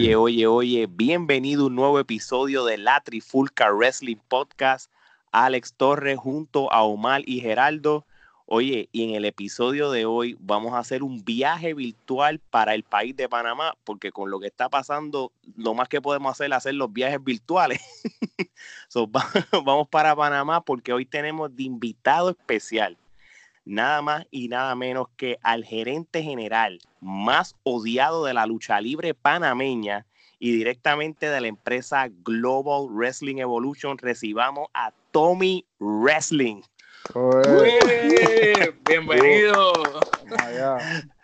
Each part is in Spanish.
Oye, oye, oye, bienvenido a un nuevo episodio de la Trifulca Wrestling Podcast. Alex Torres junto a Omar y Geraldo. Oye, y en el episodio de hoy vamos a hacer un viaje virtual para el país de Panamá, porque con lo que está pasando, lo más que podemos hacer es hacer los viajes virtuales. vamos para Panamá porque hoy tenemos de invitado especial nada más y nada menos que al gerente general más odiado de la lucha libre panameña y directamente de la empresa Global Wrestling Evolution, recibamos a Tommy Wrestling. Bienvenido.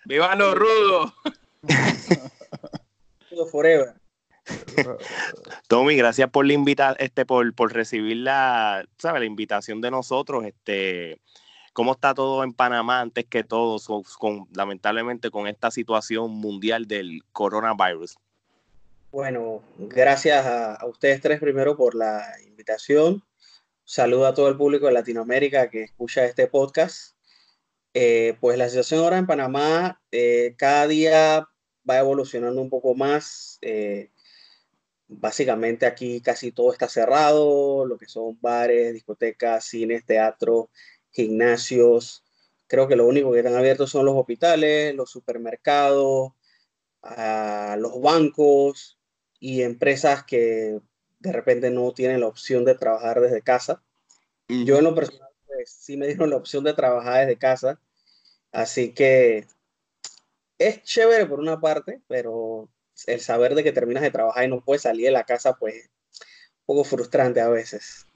Viva los rudos. Forever. Tommy, gracias por la invita este, por, por recibir la, ¿sabe? la invitación de nosotros. Este, ¿Cómo está todo en Panamá antes que todo, con, lamentablemente con esta situación mundial del coronavirus? Bueno, gracias a, ustedes tres primero por la invitación. Saludo a todo el público de Latinoamérica que escucha este podcast. Eh, pues la situación ahora en Panamá eh, cada día va evolucionando un poco más. Eh, básicamente aquí casi todo está cerrado, lo que son bares, discotecas, cines, teatro, gimnasios. Creo que lo único que están abiertos son los hospitales, los supermercados, ah, los bancos y empresas que de repente no tienen la opción de trabajar desde casa. y Yo en lo personal, pues, sí me dieron la opción de trabajar desde casa. Así que es chévere por una parte, pero el saber de que terminas de trabajar y no puedes salir de la casa, pues poco frustrante a veces.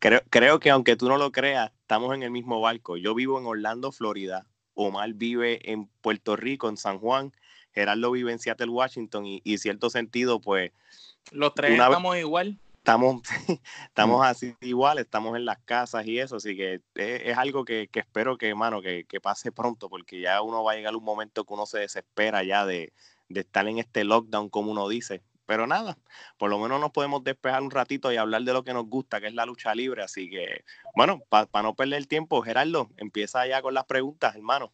Creo, creo que aunque tú no lo creas, estamos en el mismo barco. Yo vivo en Orlando, Florida. Omar vive en Puerto Rico, en San Juan. Gerardo vive en Seattle, Washington. Y, y cierto sentido, pues. Los tres estamos igual. Estamos, estamos así igual, estamos en las casas y eso, así que es, algo que, que, espero que, mano, que, que, pase pronto, porque ya uno va a llegar un momento que uno se desespera ya de, de estar en este lockdown, como uno dice. Pero nada, por lo menos nos podemos despejar un ratito y hablar de lo que nos gusta, que es la lucha libre. Así que, bueno, para no perder el tiempo, Gerardo, empieza ya con las preguntas, hermano.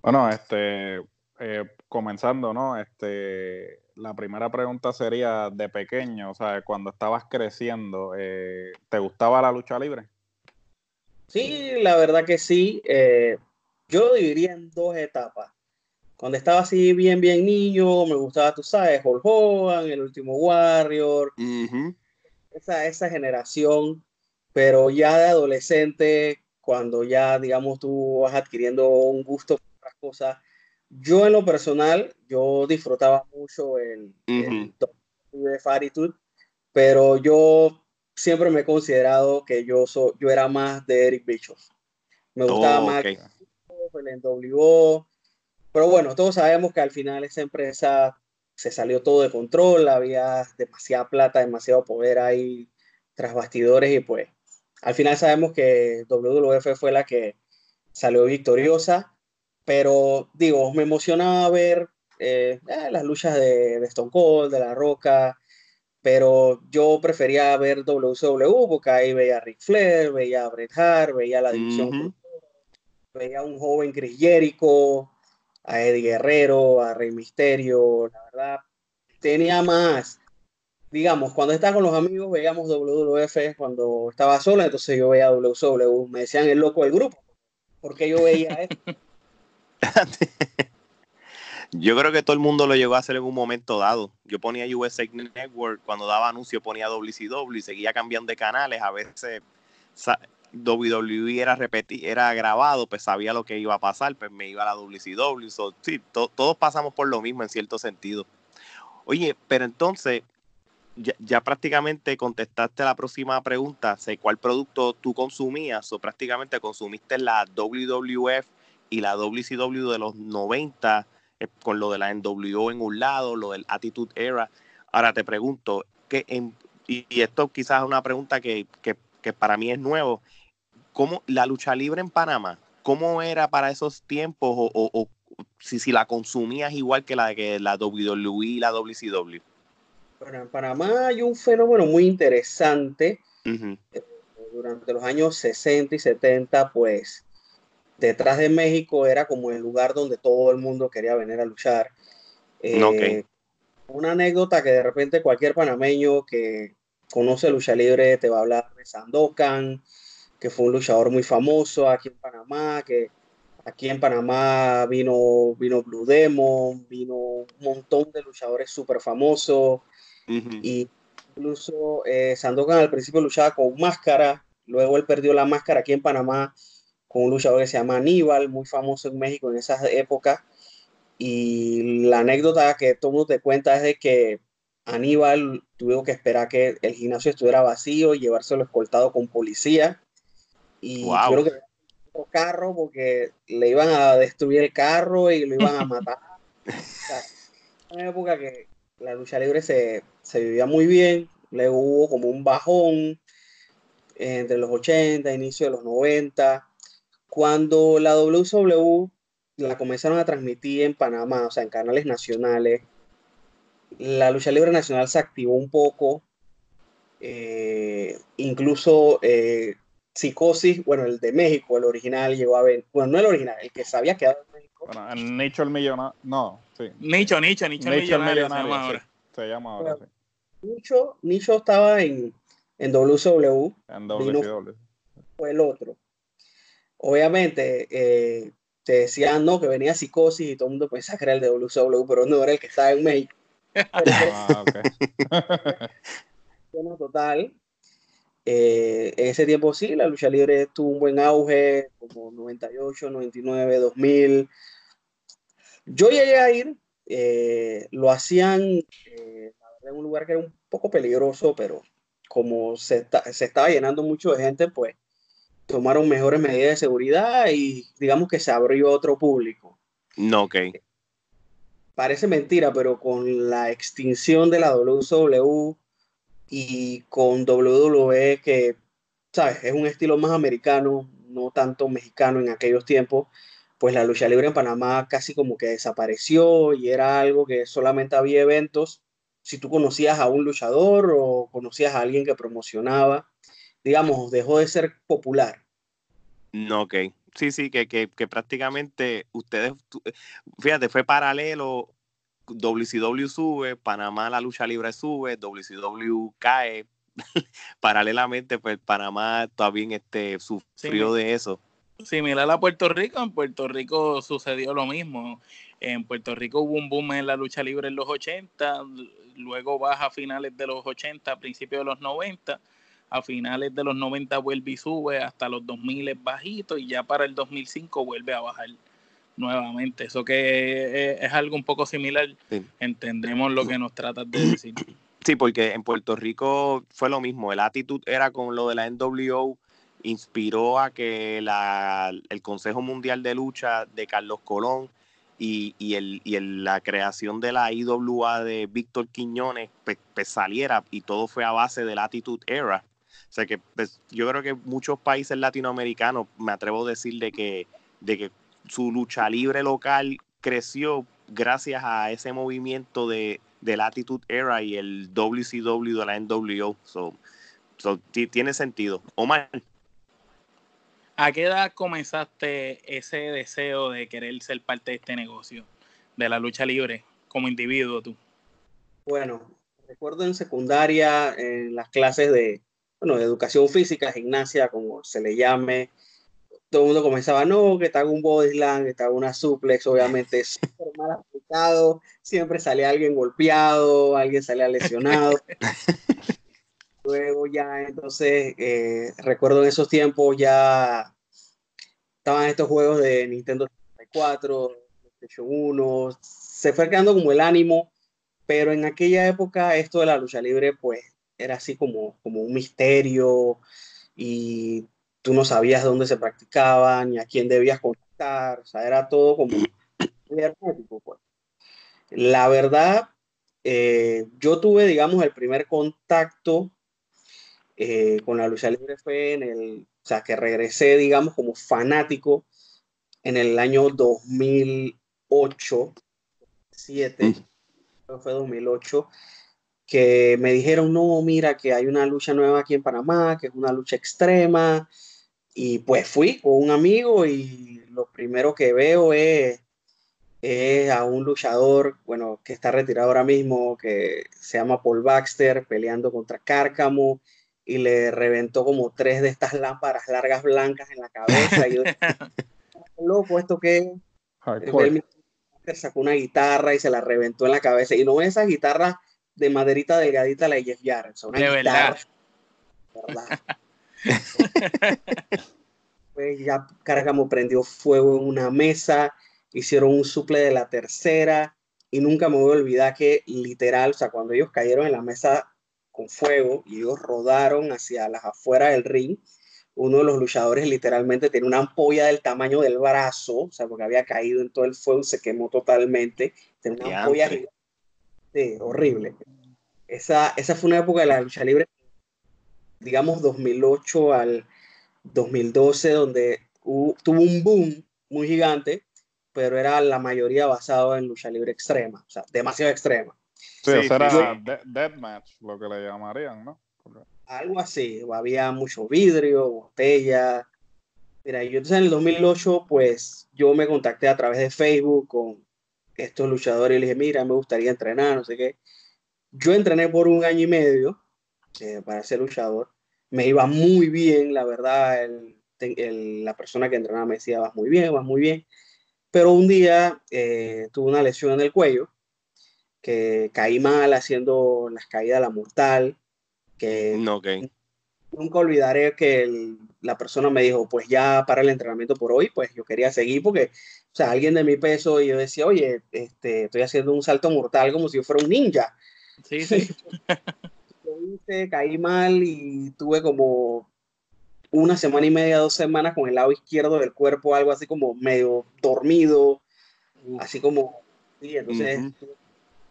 Bueno, este, eh, comenzando, ¿no? Este, la primera pregunta sería de pequeño, o sea, cuando estabas creciendo, eh, ¿te gustaba la lucha libre? Sí, la verdad que sí. Eh, yo lo dividiría en dos etapas cuando estaba así bien, bien niño, me gustaba, tú sabes, Hulk Hogan, El Último Warrior, esa, esa generación, pero ya de adolescente, cuando ya, digamos, tú vas adquiriendo un gusto por otras cosas, yo en lo personal, yo disfrutaba mucho el, de Faritude, pero yo siempre me he considerado que yo, soy, yo era más de Eric Bischoff. Me gustaba oh, más el NWO, pero bueno, todos sabemos que al final esa empresa se salió todo de control, había demasiada plata, demasiado poder ahí tras bastidores y pues al final sabemos que WWF fue la que salió victoriosa, pero digo, me emocionaba ver eh, eh, las luchas de, Stone Cold, de La Roca, pero yo prefería ver WCW porque ahí veía a Ric Flair, veía a Bret Hart, veía la división, veía a un joven Chris Jericho, a Eddie Guerrero, a Rey Misterio, la verdad, tenía más. Digamos, cuando estaba con los amigos veíamos WWF cuando estaba sola, entonces yo veía WCW, me decían el loco del grupo, porque yo veía esto. Yo creo que todo el mundo lo llegó a hacer en un momento dado. Yo ponía USA Network, cuando daba anuncio ponía WCW y seguía cambiando de canales. A veces WWE era repetir, era grabado, pues sabía lo que iba a pasar, pues me iba a la WCW. sí, todos pasamos por lo mismo en cierto sentido. Oye, pero entonces, ya, prácticamente contestaste la próxima pregunta, sé cuál producto tú consumías, o prácticamente consumiste la WWF y la WCW de los 90, eh, con lo de la NWO en un lado, lo del Attitude Era. Ahora te pregunto, que y, esto quizás es una pregunta que, que, que para mí es nuevo, ¿cómo la lucha libre en Panamá, cómo era para esos tiempos o, si, si, la consumías igual que la que la WWE y la WCW? Bueno, en Panamá hay un fenómeno muy interesante. Durante los años 60 y 70, pues detrás de México era como el lugar donde todo el mundo quería venir a luchar. Eh, una anécdota que de repente cualquier panameño que conoce lucha libre te va a hablar de Sandokan, que fue un luchador muy famoso aquí en Panamá, que aquí en Panamá vino, vino Blue Demon, vino un montón de luchadores súper famosos, y incluso eh, Sandokan al principio luchaba con máscara, luego él perdió la máscara aquí en Panamá con un luchador que se llama Aníbal, muy famoso en México en esas épocas, y la anécdota que todo mundo te cuenta es de que Aníbal tuvo que esperar que el gimnasio estuviera vacío y llevárselo escoltado con policía. Y creo que carro porque le iban a destruir el carro y lo iban a matar. o una época que la lucha libre se, se vivía muy bien, luego hubo como un bajón entre los 80, inicio de los 90, cuando la WCW la comenzaron a transmitir en Panamá, o sea, en canales nacionales, la lucha libre nacional se activó un poco, eh, incluso eh, Psicosis, bueno, el de México, el original llegó a ver, bueno, no el original, el que se había quedado en México. Bueno, en Nicho el Millonario, no, sí. Nicho, Nicho, Nicho, el Millonario, se llama ahora. se llama ahora, sí. Nicho, Nicho estaba en, en WCW. En WCW. Fue el otro. Obviamente, eh, te decían, no, que venía Psicosis y todo el mundo pensaba que era el de WCW, pero no era el que estaba en México. ah, bueno, total, eh, en ese tiempo sí, la lucha libre tuvo un buen auge, como 98, 99, 2000. Yo llegué a ir, eh, lo hacían eh, en un lugar que era un poco peligroso, pero como se, se, estaba llenando mucho de gente, pues tomaron mejores medidas de seguridad y digamos que se abrió otro público. No, ok. Parece mentira, pero con la extinción de la WCW y con WWE que, ¿sabes? Es un estilo más americano, no tanto mexicano en aquellos tiempos, pues la lucha libre en Panamá casi como que desapareció y era algo que solamente había eventos si tú conocías a un luchador o conocías a alguien que promocionaba, digamos, dejó de ser popular. No, ok. Sí, sí, que, que, que prácticamente ustedes, fíjate, fue paralelo WCW sube, Panamá la lucha libre sube, WCW cae. Paralelamente, pues Panamá todavía este, sufrió de eso. Similar a Puerto Rico, en Puerto Rico sucedió lo mismo. En Puerto Rico hubo un boom en la lucha libre en los 80, luego baja a finales de los 80, a principios de los 90. A finales de los 90 vuelve y sube hasta los 2000 es bajito y ya para el 2005 vuelve a bajar nuevamente. Eso que es, algo un poco similar. Entendemos lo que nos tratas de decir. Sí, porque en Puerto Rico fue lo mismo. El actitud era con lo de la NWO, inspiró a que la, el Consejo Mundial de Lucha de Carlos Colón y, y, el, y la creación de la IWA de Víctor Quiñones pues, pues, saliera y todo fue a base del Attitude Era. O sea que pues, yo creo que muchos países latinoamericanos, me atrevo a decir de que, de que su lucha libre local creció gracias a ese movimiento de, la Attitude Era y el WCW de la NWO. So, tiene sentido. Omar. ¿A qué edad comenzaste ese deseo de querer ser parte de este negocio, de la lucha libre, como individuo tú? Bueno, recuerdo en secundaria, en las clases de, bueno, de educación física, gimnasia, como se le llame, todo el mundo comenzaba, no, que te hago un body slam, que te hago una suplex, obviamente súper mal aplicado, siempre salía alguien golpeado, alguien salía lesionado. Luego ya, entonces, eh, recuerdo en esos tiempos ya estaban estos juegos de Nintendo 64, PlayStation 1, se fue creando como el ánimo, pero en aquella época esto de la lucha libre, pues, era así como, como un misterio y tú no sabías dónde se practicaban ni a quién debías contactar, o sea, era todo como muy hermético. Pues. La verdad, eh, yo tuve, digamos, el primer contacto eh, con la lucha libre fue en el, o sea, que regresé, digamos, como fanático en el año 2008, 2007, mm. fue 2008, que me dijeron, no, mira, que hay una lucha nueva aquí en Panamá, que es una lucha extrema, y pues fui con un amigo y lo primero que veo es es a un luchador, bueno, que está retirado ahora mismo, que se llama Paul Baxter, peleando contra Cárcamo y le reventó como tres de estas lámparas largas blancas en la cabeza. y yo, loco, ¿esto qué? El sacó una guitarra y se la reventó en la cabeza. Y no esas guitarras de maderita delgadita la de Jeff Jarrett, una De guitarra, verdad. ¿verdad? pues ya Cárcamo prendió fuego en una mesa, hicieron un suple de la tercera y nunca me voy a olvidar que literal, o sea, cuando ellos cayeron en la mesa con fuego y ellos rodaron hacia las afueras del ring, uno de los luchadores literalmente tiene una ampolla del tamaño del brazo, o sea, porque había caído en todo el fuego y se quemó totalmente. Tenía una ampolla Diantre. Gigante, horrible. Esa, esa fue una época de la lucha libre, digamos 2008 al 2012, donde hubo- tuvo un boom muy gigante, pero era la mayoría basado en lucha libre extrema, o sea, demasiado extrema. Sí, Sí, eso era sí. de- deathmatch, lo que le llamarían, ¿no? algo así, había mucho vidrio, botella. Mira, yo entonces en el 2008, pues yo me contacté a través de Facebook con estos luchadores y les dije, mira, me gustaría entrenar, no sé qué. Yo entrené por un año y medio eh, para ser luchador. Me iba muy bien, la verdad, el- la persona que entrenaba me decía, vas muy bien, vas muy bien. Pero un día eh, tuve una lesión en el cuello, que caí mal haciendo las caídas la mortal, que No, ok. Nunca olvidaré que el- la persona me dijo, pues ya para el entrenamiento por hoy, pues yo quería seguir porque, o sea, alguien de mi peso y yo decía, oye, este, estoy haciendo un salto mortal como si yo fuera un ninja. Sí, sí. Lo hice, caí mal y tuve como una semana y media, dos semanas con el lado izquierdo del cuerpo, algo así como medio dormido, así como, sí, entonces Ujú.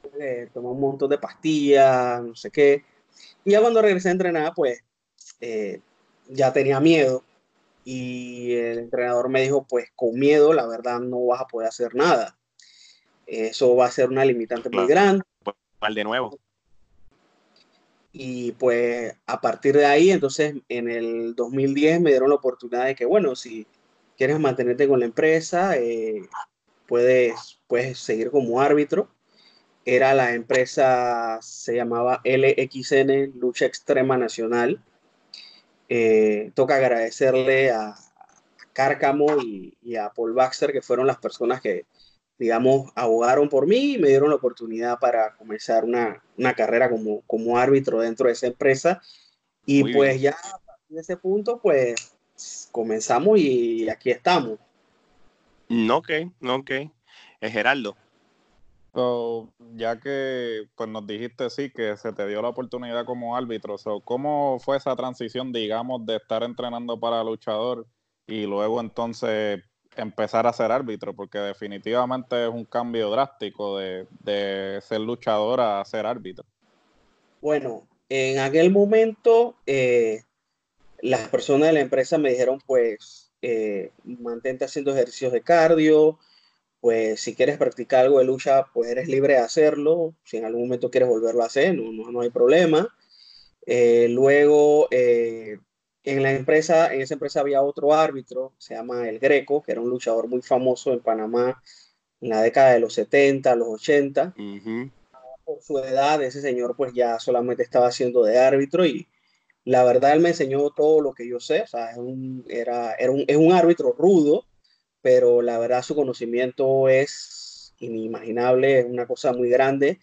tuve que tomar un montón de pastillas, no sé qué. Y ya cuando regresé a entrenar, pues eh, ya tenía miedo. Y el entrenador me dijo, pues con miedo, la verdad, no vas a poder hacer nada. Eso va a ser una limitante muy grande. Mal de nuevo. Y pues a partir de ahí, entonces en el 2010 me dieron la oportunidad de que, bueno, si quieres mantenerte con la empresa, eh, puedes, puedes seguir como árbitro. Era la empresa, se llamaba LXN, Lucha Extrema Nacional. Eh, toca agradecerle a, Cárcamo y, y a Paul Baxter, que fueron las personas que, digamos, abogaron por mí y me dieron la oportunidad para comenzar una, una carrera como, como árbitro dentro de esa empresa. Y Muy pues bien. ya a partir de ese punto, pues comenzamos y aquí estamos. Ok, ok. Es Geraldo. So, ya que pues nos dijiste sí que se te dio la oportunidad como árbitro, so, ¿cómo fue esa transición, digamos, de estar entrenando para luchador y luego entonces empezar a ser árbitro? Porque definitivamente es un cambio drástico de, de ser luchador a ser árbitro. Bueno, en aquel momento eh, las personas de la empresa me dijeron, pues, eh, mantente haciendo ejercicios de cardio, pues si quieres practicar algo de lucha, pues eres libre de hacerlo, si en algún momento quieres volverlo a hacer, no, no, no hay problema. Eh, luego, eh, en la empresa, en esa empresa había otro árbitro, se llama El Greco, que era un luchador muy famoso en Panamá en la década de los 70, los 80 Ujú. por su edad, ese señor pues ya solamente estaba haciendo de árbitro y la verdad él me enseñó todo lo que yo sé, o sea, es un, era, era un, es un árbitro rudo, pero la verdad su conocimiento es inimaginable, es una cosa muy grande.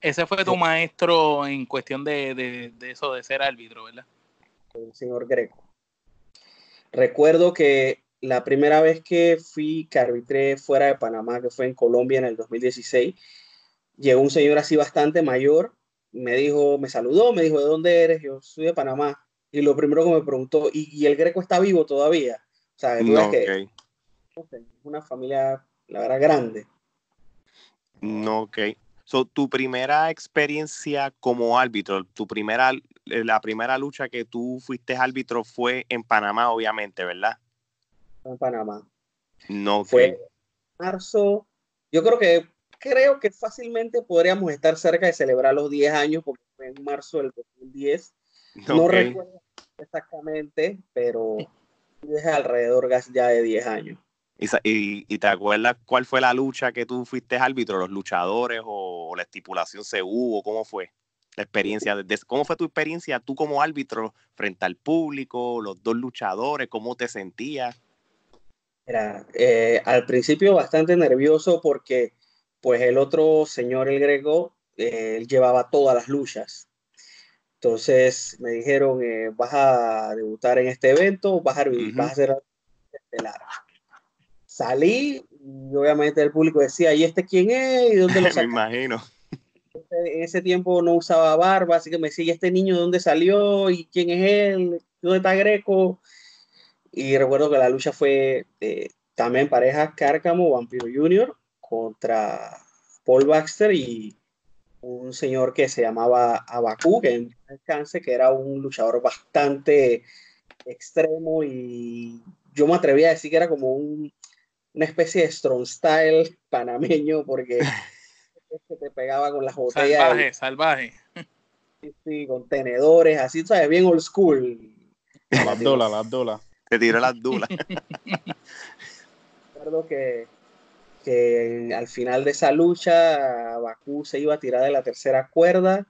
Ese fue tu maestro en cuestión de, de, de eso de ser árbitro, ¿verdad? el señor Greco. Recuerdo que la primera vez que fui, que arbitré fuera de Panamá, que fue en Colombia en el 2016, llegó un señor así bastante mayor, me dijo, me saludó, me dijo, ¿de dónde eres? Yo soy de Panamá. Y lo primero que me preguntó, ¿y, y el Greco está vivo todavía? O sea, No, ves que una familia, la verdad, grande. No, ok. So, tu primera experiencia como árbitro, tu primera, la primera lucha que tú fuiste árbitro fue en Panamá, obviamente, ¿verdad? en Panamá. No, ok. Fue marzo, yo creo que creo que fácilmente podríamos estar cerca de celebrar los 10 años porque fue en marzo del 2010. No Ok. recuerdo exactamente, pero es alrededor ya de 10 años. ¿Y, te acuerdas cuál fue la lucha que tú fuiste árbitro? ¿Los luchadores o, la estipulación se hubo? ¿Cómo fue la experiencia? ¿Cómo fue tu experiencia tú como árbitro frente al público, los dos luchadores? ¿Cómo te sentías? Era, eh, al principio bastante nervioso porque pues el otro señor, el Grego, eh, él llevaba todas las luchas. Entonces me dijeron, eh, vas a debutar en este evento, vas a, vas a hacer estelar salí y obviamente el público decía, ¿y este quién es? ¿Y dónde lo Me imagino. En ese tiempo no usaba barba, así que me decía, ¿y este niño de dónde salió? ¿Y quién es él? ¿Dónde está Greco? Y recuerdo que la lucha fue eh, también pareja Cárcamo, Vampiro Junior, contra Paul Baxter y un señor que se llamaba Abaku, que en alcance, que era un luchador bastante extremo y yo me atreví a decir que era como un una especie de strong style panameño porque se te pegaba con las botellas. Salvaje, salvaje. Sí, sí, con tenedores, así, ¿sabes? Bien old school. Las dulas, las dulas. Te tiró las dulas. Recuerdo que, que al final de esa lucha, Bakú se iba a tirar de la tercera cuerda,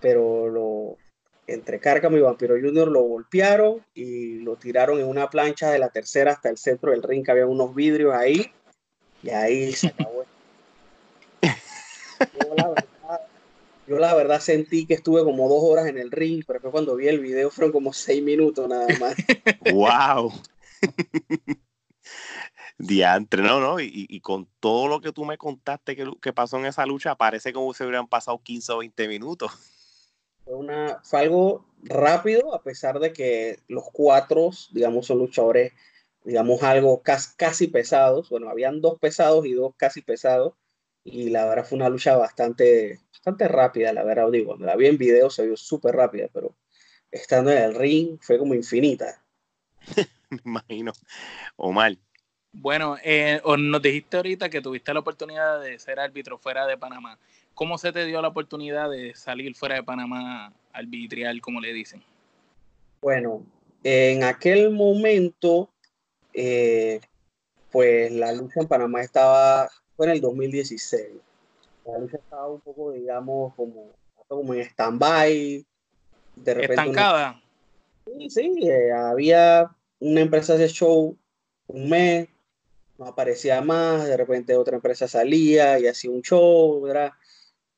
pero lo, entre Cárcamo y Vampiro Junior lo golpearon y lo tiraron en una plancha de la tercera hasta el centro del ring, que había unos vidrios ahí, y ahí se acabó. yo, la verdad, sentí que estuve como dos horas en el ring, pero después cuando vi el video fueron como seis minutos nada más. ¡Wow! Diantre, no, no, y, con todo lo que tú me contaste que, que pasó en esa lucha, parece como si hubieran pasado 15 o 20 minutos. Fue, una, fue algo rápido, a pesar de que los cuatro, digamos, son luchadores, digamos, algo casi, casi pesados. Bueno, habían dos pesados y dos casi pesados. Y la verdad fue una lucha bastante, bastante rápida, la verdad. Digo, cuando la vi en video se vio súper rápida, pero estando en el ring fue como infinita. Me imagino. Omar. Bueno, eh, nos dijiste ahorita que tuviste la oportunidad de ser árbitro fuera de Panamá. ¿Cómo se te dio la oportunidad de salir fuera de Panamá arbitrial, como le dicen? Bueno, en aquel momento, eh, pues la lucha en Panamá estaba, fue en el 2016. La lucha estaba un poco, digamos, como, como en stand-by. Estancada. Sí, sí, eh, había una empresa de show un mes, no aparecía más, de repente otra empresa salía y hacía un show, ¿verdad?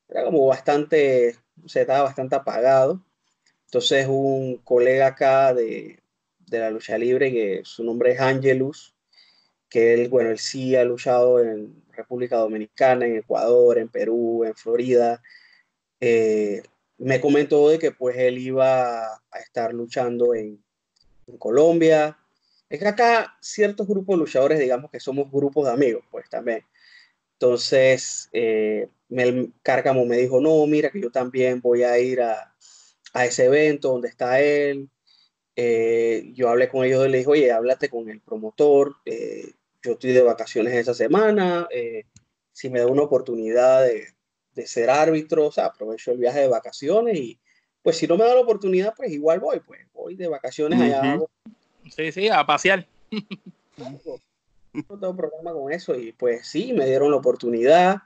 Era como bastante, se estaba bastante apagado. Entonces un colega acá de, de, la lucha libre, que su nombre es Angelus, que él, bueno, él sí ha luchado en República Dominicana, en Ecuador, en Perú, en Florida. Eh, me comentó de que pues él iba a estar luchando en, en Colombia. Es que acá ciertos grupos de luchadores, digamos que somos grupos de amigos, pues también. Entonces, eh, el Cárcamo me dijo, no, mira que yo también voy a ir a, ese evento donde está él. Eh, yo hablé con ellos y le dije, oye, háblate con el promotor, eh, yo estoy de vacaciones esa semana, eh, si me da una oportunidad de, ser árbitro, o sea, aprovecho el viaje de vacaciones y pues si no me da la oportunidad, pues igual voy, pues voy de vacaciones allá. Sí, sí, a pasear. No tengo problema con eso y pues sí, me dieron la oportunidad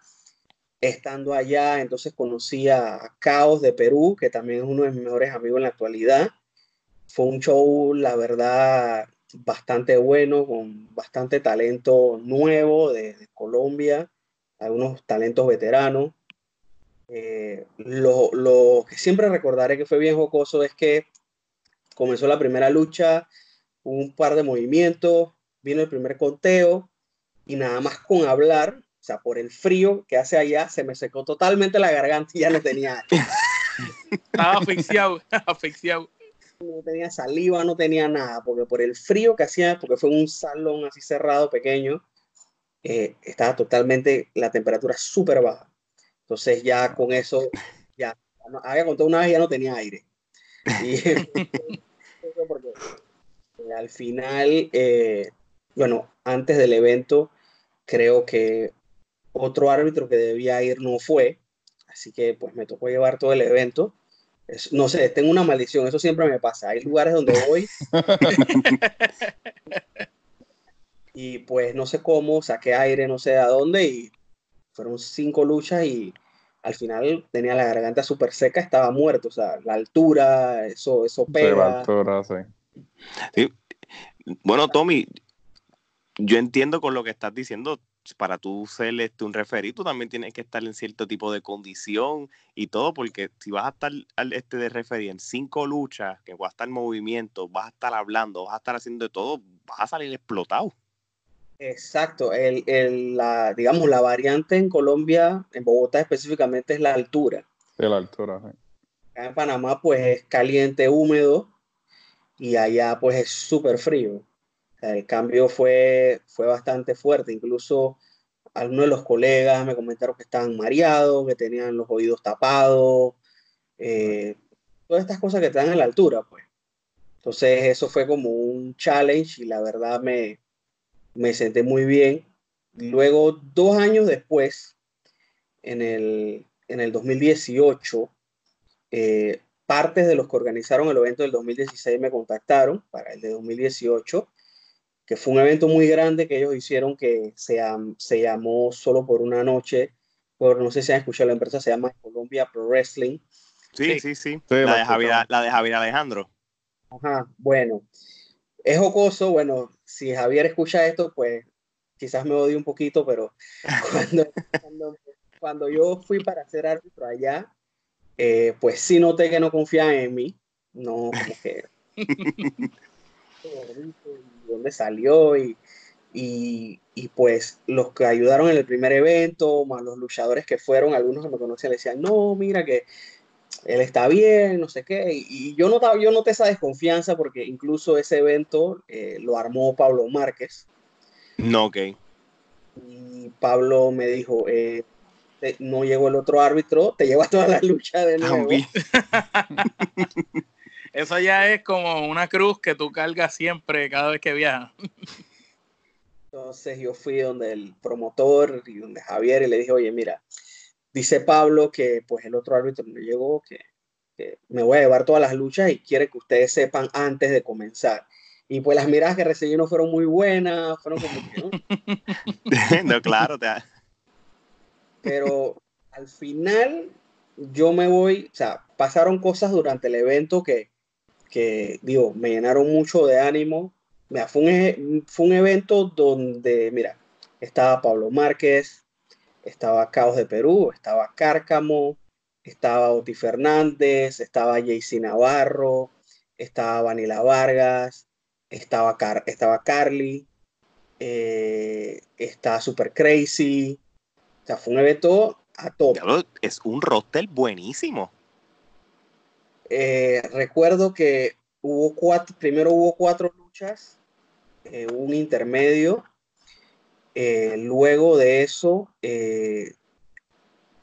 estando allá, entonces conocí a Caos de Perú, que también es uno de mis mejores amigos en la actualidad. Fue un show, la verdad, bastante bueno, con bastante talento nuevo de, Colombia, algunos talentos veteranos. Eh, lo, lo, que siempre recordaré que fue bien jocoso es que comenzó la primera lucha, un par de movimientos, vino el primer conteo y nada más con hablar o sea, por el frío que hace allá, se me secó totalmente la garganta y ya no tenía. Estaba asfixiado, asfixiado. No tenía saliva, no tenía nada, porque por el frío que hacía, porque fue un salón así cerrado, pequeño, eh, estaba totalmente la temperatura súper baja. Entonces ya con eso, ya, había contado una vez ya no tenía aire. Y porque, eh, al final, eh, bueno, antes del evento, creo que otro árbitro que debía ir no fue, así que pues me tocó llevar todo el evento. no sé, tengo una maldición, eso siempre me pasa. Hay lugares donde voy y pues no sé cómo, saqué aire no sé a dónde y fueron cinco luchas y al final tenía la garganta súper seca, estaba muerto, o sea, la altura, eso, eso pega. sí. Bueno, Tommy, yo entiendo con lo que estás diciendo, para tú ser este, un referido, también tienes que estar en cierto tipo de condición y todo, porque si vas a estar al este de referir en cinco luchas, que vas a estar en movimiento, vas a estar hablando, vas a estar haciendo de todo, vas a salir explotado. Exacto, el, el, la, digamos, la variante en Colombia, en Bogotá específicamente, es la altura. De la altura, sí. Acá en Panamá, pues es caliente, húmedo, y allá, pues es súper frío. El cambio fue, fue bastante fuerte, incluso algunos de los colegas me comentaron que estaban mareados, que tenían los oídos tapados, eh, todas estas cosas que están a la altura, pues. Entonces eso fue como un challenge y la verdad me, me senté muy bien. Luego, dos años después, en el, en el 2018, eh, partes de los que organizaron el evento del 2016 me contactaron para el de 2018, que fue un evento muy grande que ellos hicieron que se, se llamó solo por una noche, por no sé si han escuchado la empresa, se llama Colombia Pro Wrestling. Sí, sí, sí. la, de Javier, la de Javier Alejandro. Ajá, bueno, es jocoso, bueno, si Javier escucha esto, pues quizás me odie un poquito, pero cuando, cuando, yo fui para ser árbitro allá, eh, pues sí noté que no confiaban en mí, no, como que... dónde salió y, y, y, pues los que ayudaron en el primer evento, más los luchadores que fueron, algunos que me conocían, le decían, no, mira que él está bien, no sé qué. Y, yo, notaba, yo noté esa desconfianza porque incluso ese evento eh, lo armó Pablo Márquez. No, ok. Y Pablo me dijo, eh, no llegó el otro árbitro, te lleva toda la lucha de nuevo. Eso ya es como una cruz que tú cargas siempre cada vez que viajas. Entonces yo fui donde el promotor y donde Javier y le dije, oye, mira, dice Pablo que pues el otro árbitro me llegó, que, me voy a llevar todas las luchas y quiere que ustedes sepan antes de comenzar. Y pues las miradas que recibí no fueron muy buenas, fueron como que... no, claro. Te... Pero al final yo me voy, o sea, pasaron cosas durante el evento que, que digo, me llenaron mucho de ánimo. Mira, fue, un, fue un evento donde, mira, estaba Pablo Márquez, estaba Caos de Perú, estaba Cárcamo, estaba Oti Fernández, estaba Jaycee Navarro, estaba Vanila Vargas, estaba, estaba Carly, eh, está Super Crazy. O sea, fue un evento a todo. Es un roster buenísimo. Eh, recuerdo que hubo cuatro, primero hubo cuatro luchas, eh, un intermedio eh, luego de eso, eh,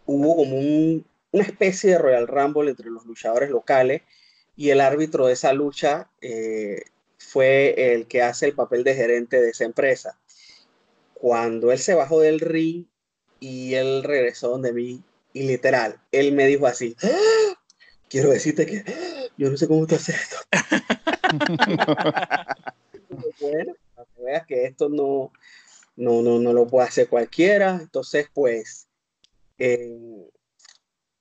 hubo como una especie de Royal Rumble entre los luchadores locales y el árbitro de esa lucha fue el que hace el papel de gerente de esa empresa. Cuando él se bajó del ring y él regresó donde mí, y literal, él me dijo así, ¡Ah! Quiero decirte que yo no sé cómo te haces esto. bueno, para que veas que esto no, no, no, no lo puede hacer cualquiera. Entonces, pues, en,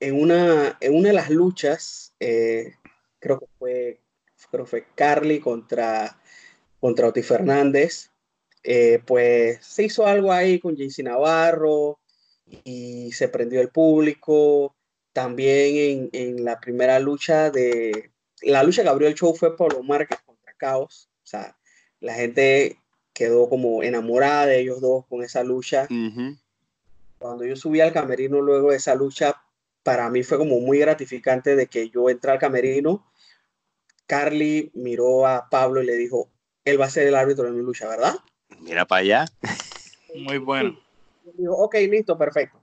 una, en una de las luchas, eh, creo que fue, creo fue Carly contra, contra Oti Fernández, eh, pues se hizo algo ahí con JC Navarro y se prendió el público. También en, en, la primera lucha de la lucha que abrió el show fue Pablo Márquez contra Caos. O sea, la gente quedó como enamorada de ellos dos con esa lucha. Cuando yo subí al camerino luego de esa lucha, para mí fue como muy gratificante de que yo entré al camerino. Carly miró a Pablo y le dijo, él va a ser el árbitro de mi lucha, ¿verdad? Mira para allá. Muy bueno. Dijo, ok, listo, perfecto.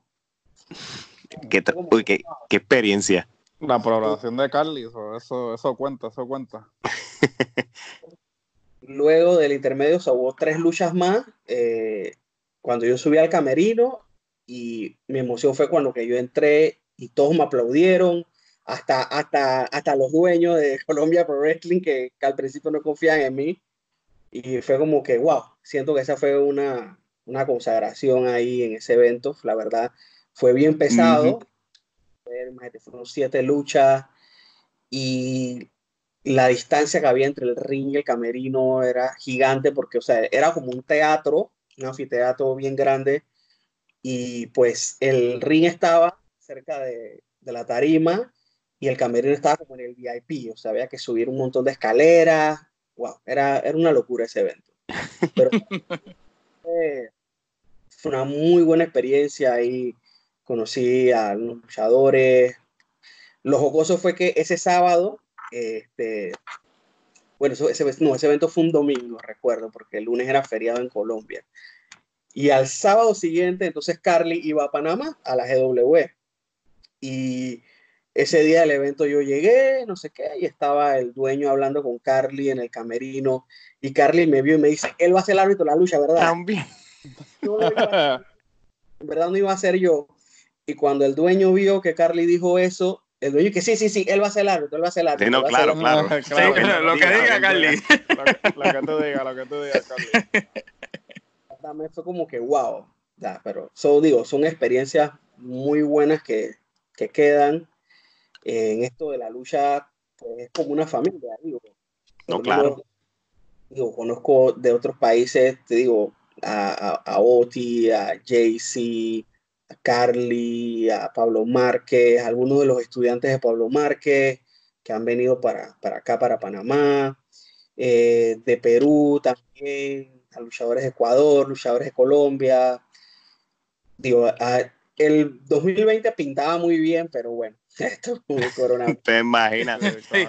¿Qué, qué, qué, experiencia. La programación de Carly, eso, eso cuenta, eso cuenta. Luego del intermedio se hubo tres luchas más. Eh, cuando yo subí al camerino y mi emoción fue cuando que yo entré y todos me aplaudieron, hasta, hasta, hasta los dueños de Colombia Pro Wrestling que, al principio no confían en mí. Y fue como que, wow, siento que esa fue una, una consagración ahí en ese evento. La verdad, fue bien pesado. Fueron siete luchas y la distancia que había entre el ring y el camerino era gigante porque, o sea, era como un teatro, un anfiteatro bien grande y pues el ring estaba cerca de, de la tarima y el camerino estaba como en el VIP, o sea, había que subir un montón de escaleras, wow, era, era una locura ese evento. Pero fue una muy buena experiencia ahí, conocí a los luchadores. Lo jocoso fue que ese sábado, este, bueno, ese, no, ese evento fue un domingo, recuerdo, porque el lunes era feriado en Colombia. Y al sábado siguiente, entonces Carly iba a Panamá, a la GW. Y ese día del evento yo llegué, no sé qué, y estaba el dueño hablando con Carly en el camerino. Y Carly me vio y me dice, él va a ser el árbitro de la lucha, ¿verdad? También. en verdad no iba a ser yo. Y cuando el dueño vio que Carly dijo eso, el dueño que sí, sí, sí, él va a ser el árbitro, él va a ser el árbitro. Sí, no, claro, claro. lo que diga Carly. Lo, que tú digas, lo que tú digas, Carly. También fue como que wow. Ya, pero, so, digo, son experiencias muy buenas que, que quedan en esto de la lucha, pues es como una familia, digo. No, claro. Digo, conozco de otros países, te digo, a, a, Oti, a JC, a Carly, a Pablo Márquez, algunos de los estudiantes de Pablo Márquez que han venido para, para acá, para Panamá, eh, de Perú también, a luchadores de Ecuador, luchadores de Colombia. Digo, el 2020 pintaba muy bien, pero bueno, esto es coronavirus. Te imaginas.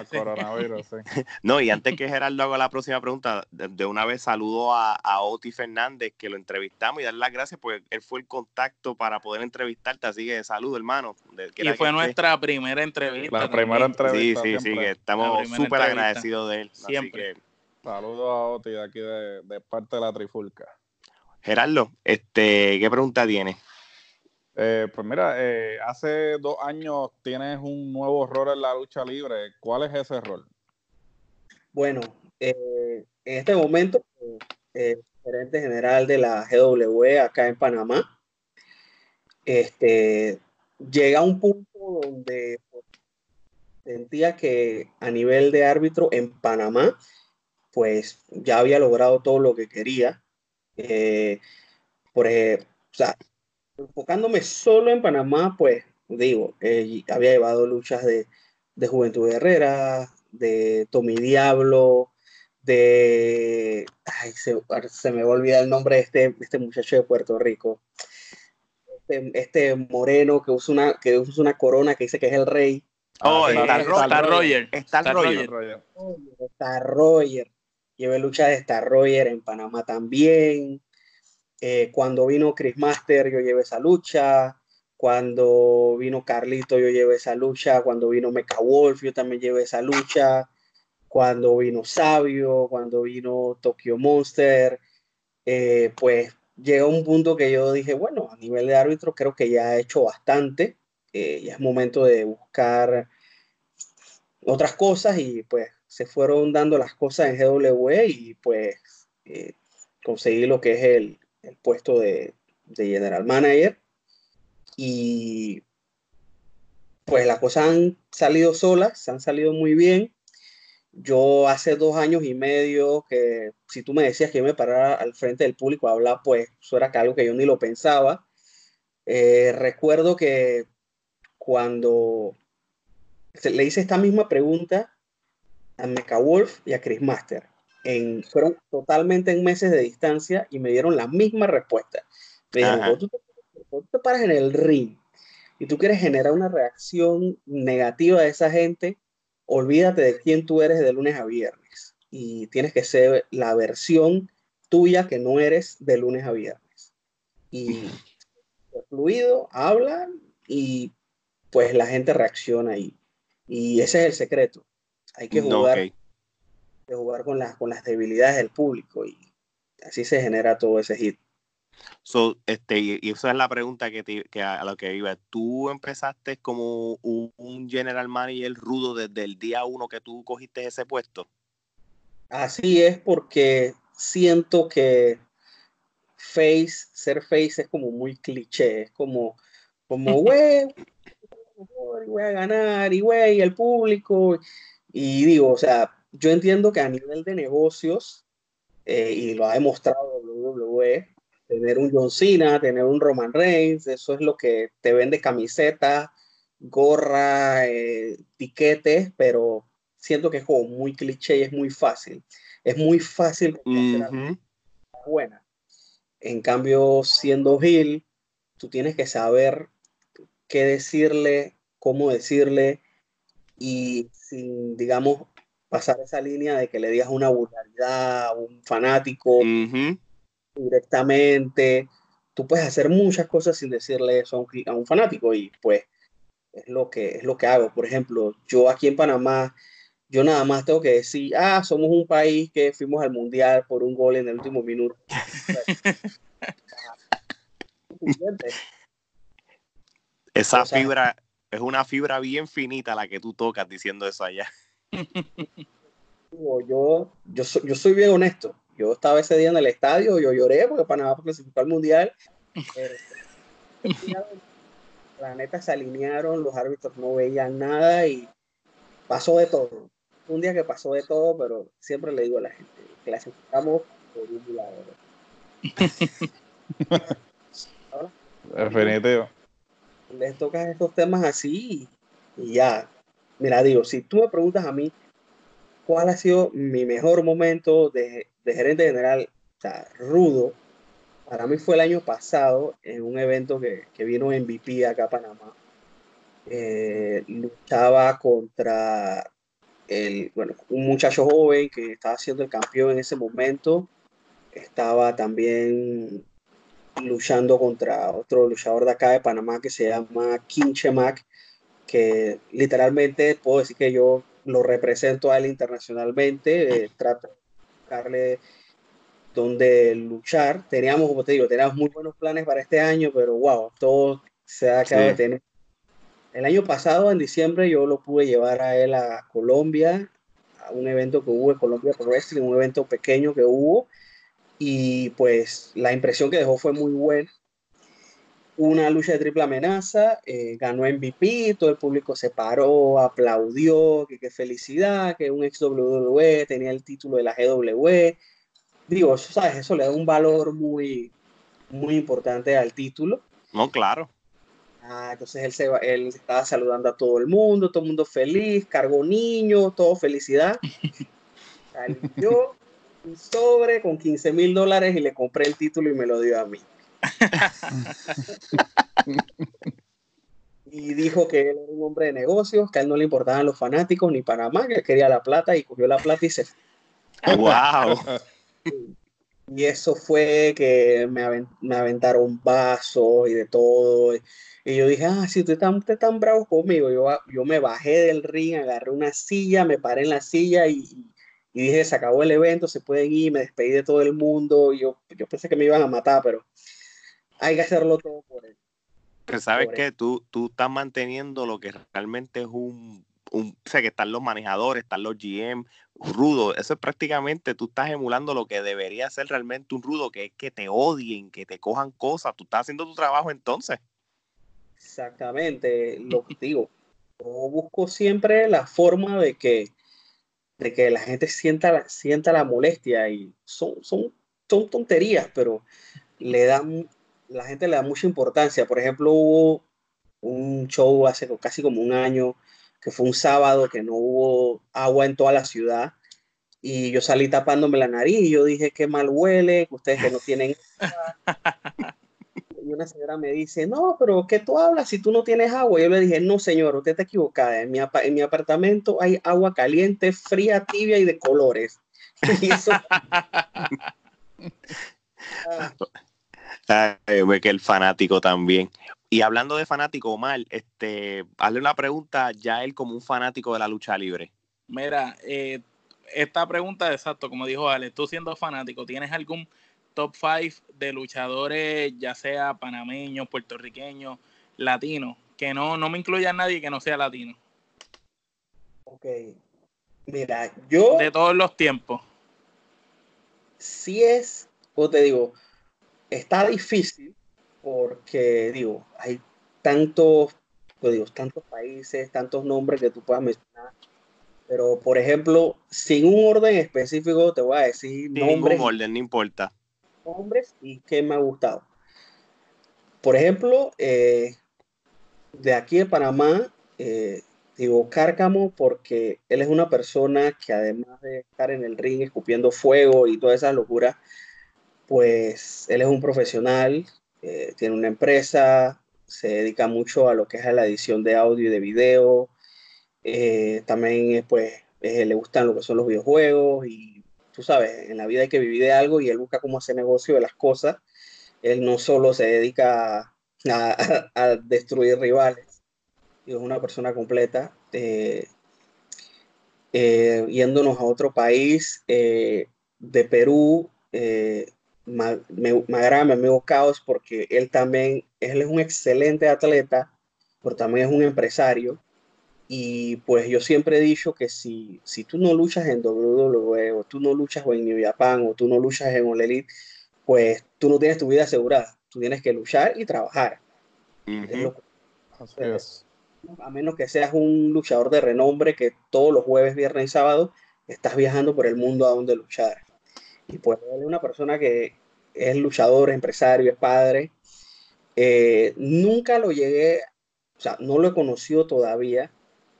coronavirus, No, y antes que Gerardo haga la próxima pregunta, de, una vez saludo a, a, Oti Fernández, que lo entrevistamos y darle las gracias porque él fue el contacto para poder entrevistarte, así que saludo, hermano. y fue nuestra primera entrevista. La primera entrevista. Sí, sí, sí, que estamos súper agradecidos de él. Siempre. Saludos a Oti de aquí de, de parte de la Trifulca. Gerardo, este, ¿qué pregunta tienes? Eh, pues mira, eh, hace dos años tienes un nuevo rol en la lucha libre. ¿Cuál es ese rol? Bueno, eh, en este momento, eh, gerente general de la GW acá en Panamá, este, llega a un punto donde sentía que a nivel de árbitro en Panamá, pues ya había logrado todo lo que quería. por o sea, enfocándome solo en Panamá, pues digo, eh, había llevado luchas de, de Juventud Herrera, de Tommy Diablo, de... Ay, se, se, me va a olvidar el nombre de este, este muchacho de Puerto Rico. Este, este, moreno que usa, una, que usa una corona que dice que es el rey. Oh, está, Roger. Está Roger. Está Roger. Llevé lucha de Star Roger en Panamá también. Eh, cuando vino Chris Master, yo llevé esa lucha. Cuando vino Carlito, yo llevé esa lucha. Cuando vino Mecha Wolf, yo también llevé esa lucha. Cuando vino Sabio, cuando vino Tokyo Monster, eh, pues llegó un punto que yo dije, bueno, a nivel de árbitro creo que ya he hecho bastante. Eh, ya es momento de buscar otras cosas y pues se fueron dando las cosas en GW y pues conseguí lo que es el, el puesto de, general manager y pues las cosas han salido solas, han salido muy bien. Yo hace dos años y medio que si tú me decías que yo me parara al frente del público a hablar, pues eso era algo que yo ni lo pensaba. Eh, recuerdo que cuando le hice esta misma pregunta a Mecha Wolf y a Chris Master, fueron totalmente en meses de distancia y me dieron la misma respuesta. Me dijeron, tú te, paras en el ring y tú quieres generar una reacción negativa a esa gente, olvídate de quién tú eres de lunes a viernes y tienes que ser la versión tuya que no eres de lunes a viernes. Y fluido, hablan y pues la gente reacciona ahí. Y ese es el secreto. Hay que jugar de jugar con las, con las debilidades del público y así se genera todo ese hit. So, este, y esa es la pregunta que, que a, lo que iba. ¿Tú empezaste como un, general manager rudo desde el día uno que tú cogiste ese puesto? Así es, porque siento que face, ser face es como muy cliché, es como, como, güey, voy a ganar, y güey, el público, y digo, o sea, yo entiendo que a nivel de negocios, eh, y lo ha demostrado WWE, tener un John Cena, tener un Roman Reigns, eso es lo que te vende camiseta, gorra, eh, tiquetes, pero siento que es como muy cliché y es muy fácil. Es muy fácil buena. En cambio, siendo Hill, tú tienes que saber qué decirle, cómo decirle y sin, digamos, pasar esa línea de que le digas una vulgaridad a un fanático directamente. Tú puedes hacer muchas cosas sin decirle eso a un, a un, fanático y pues es lo, que, es lo que hago. Por ejemplo, yo aquí en Panamá, yo nada más tengo que decir, ah, somos un país que fuimos al mundial por un gol en el último minuto. Esa fibra es una fibra bien finita la que tú tocas diciendo eso allá. Yo, yo, soy, yo soy bien honesto. Yo estaba ese día en el estadio, yo lloré porque Panamá clasificó al mundial. la neta se alinearon, los árbitros no veían nada y pasó de todo. Un día que pasó de todo, pero siempre le digo a la gente, clasificamos por un lado. Definitivo. Les tocas estos temas así y ya. Mira, digo, si tú me preguntas a mí cuál ha sido mi mejor momento de, gerente general, o sea, rudo, para mí fue el año pasado en un evento que, que vino MVP acá a Panamá. Eh, luchaba contra el, bueno, un muchacho joven que estaba siendo el campeón en ese momento. Estaba también luchando contra otro luchador de acá de Panamá que se llama Kinchemac, que literalmente puedo decir que yo lo represento a él internacionalmente. Eh, trato de buscarle donde luchar. Teníamos, como te digo, teníamos muy buenos planes para este año, pero wow, todo se ha acabado de tener. El año pasado, en diciembre, yo lo pude llevar a él a Colombia, a un evento que hubo en Colombia Pro Wrestling, un evento pequeño que hubo, y pues la impresión que dejó fue muy buena. Una lucha de triple amenaza, eh, ganó MVP, todo el público se paró, aplaudió, que qué felicidad, que un ex WWE tenía el título de la GW, digo, ¿sabes? Eso le da un valor muy, muy importante al título. No, claro. Ah, entonces él, se, él estaba saludando a todo el mundo, todo el mundo feliz, cargó niños, todo felicidad. Salió un sobre con 15 mil dólares y le compré el título y me lo dio a mí. Y dijo que él era un hombre de negocios, que a él no le importaban los fanáticos ni Panamá, que quería la plata y cogió la plata y se ¡Wow! Y eso fue que me, aventaron vasos y de todo. Y yo dije, ah, si ustedes están, usted tan bravos conmigo, yo, yo me bajé del ring, agarré una silla, me paré en la silla y, dije, se acabó el evento, se pueden ir, me despedí de todo el mundo. Y yo, yo pensé que me iban a matar, pero hay que hacerlo todo por él. Pero sabes que tú, tú estás manteniendo lo que realmente es un, un, o sea, que están los manejadores, están los GM, rudo. Eso es prácticamente, tú estás emulando lo que debería ser realmente un rudo, que es que te odien, que te cojan cosas. Tú estás haciendo tu trabajo entonces. Exactamente, lo que digo. Yo busco siempre la forma de que, de que la gente sienta la, sienta la molestia y son, son, son tonterías, pero le dan, la gente le da mucha importancia. Por ejemplo, hubo un show hace casi como un año que fue un sábado que no hubo agua en toda la ciudad y yo salí tapándome la nariz y yo dije que mal huele, ustedes que no tienen y una señora me dice, no, pero ¿qué tú hablas si tú no tienes agua? Y yo le dije, no señor, usted está equivocada, en mi, en mi apartamento hay agua caliente, fría, tibia y de colores. y eso... que el fanático también. Y hablando de fanático, Omar, este, hazle una pregunta ya él como un fanático de la lucha libre. Mira, eh, esta pregunta, exacto, como dijo Ale, tú siendo fanático, ¿tienes algún top 5 de luchadores, ya sea panameños, puertorriqueños, latinos? Que no, no me incluya a nadie que no sea latino. Ok. Mira, yo. De todos los tiempos. sí es, como te digo, está difícil porque, digo, hay tantos, pues digo, tantos países, tantos nombres que tú puedas mencionar. Pero, por ejemplo, sin un orden específico, te voy a decir Sin nombres, ningún orden, no importa. nombres y qué me ha gustado. Por ejemplo, eh, de aquí de Panamá, eh, digo Cárcamo porque él es una persona que además de estar en el ring escupiendo fuego y todas esas locuras, pues él es un profesional, eh, tiene una empresa, se dedica mucho a lo que es a la edición de audio y de video, eh, también pues eh, le gustan lo que son los videojuegos y tú sabes, en la vida hay que vivir de algo y él busca cómo hacer negocio de las cosas, él no solo se dedica a, a- a destruir rivales, es una persona completa. eh, eh, yéndonos a otro país, eh, de Perú, eh, me, me, me agrada mi amigo Caos porque él también, él es un excelente atleta, pero también es un empresario. Y pues yo siempre he dicho que si, si tú no luchas en WWE o tú no luchas en New Japan o tú no luchas en All Elite, pues tú no tienes tu vida asegurada. Tú tienes que luchar y trabajar. Lo Así es. a menos que seas un luchador de renombre que todos los jueves, viernes y sábado estás viajando por el mundo a donde luchar. Y pues él es una persona que es luchador, es empresario, es padre. Eh, nunca lo llegué, o sea, no lo he conocido todavía,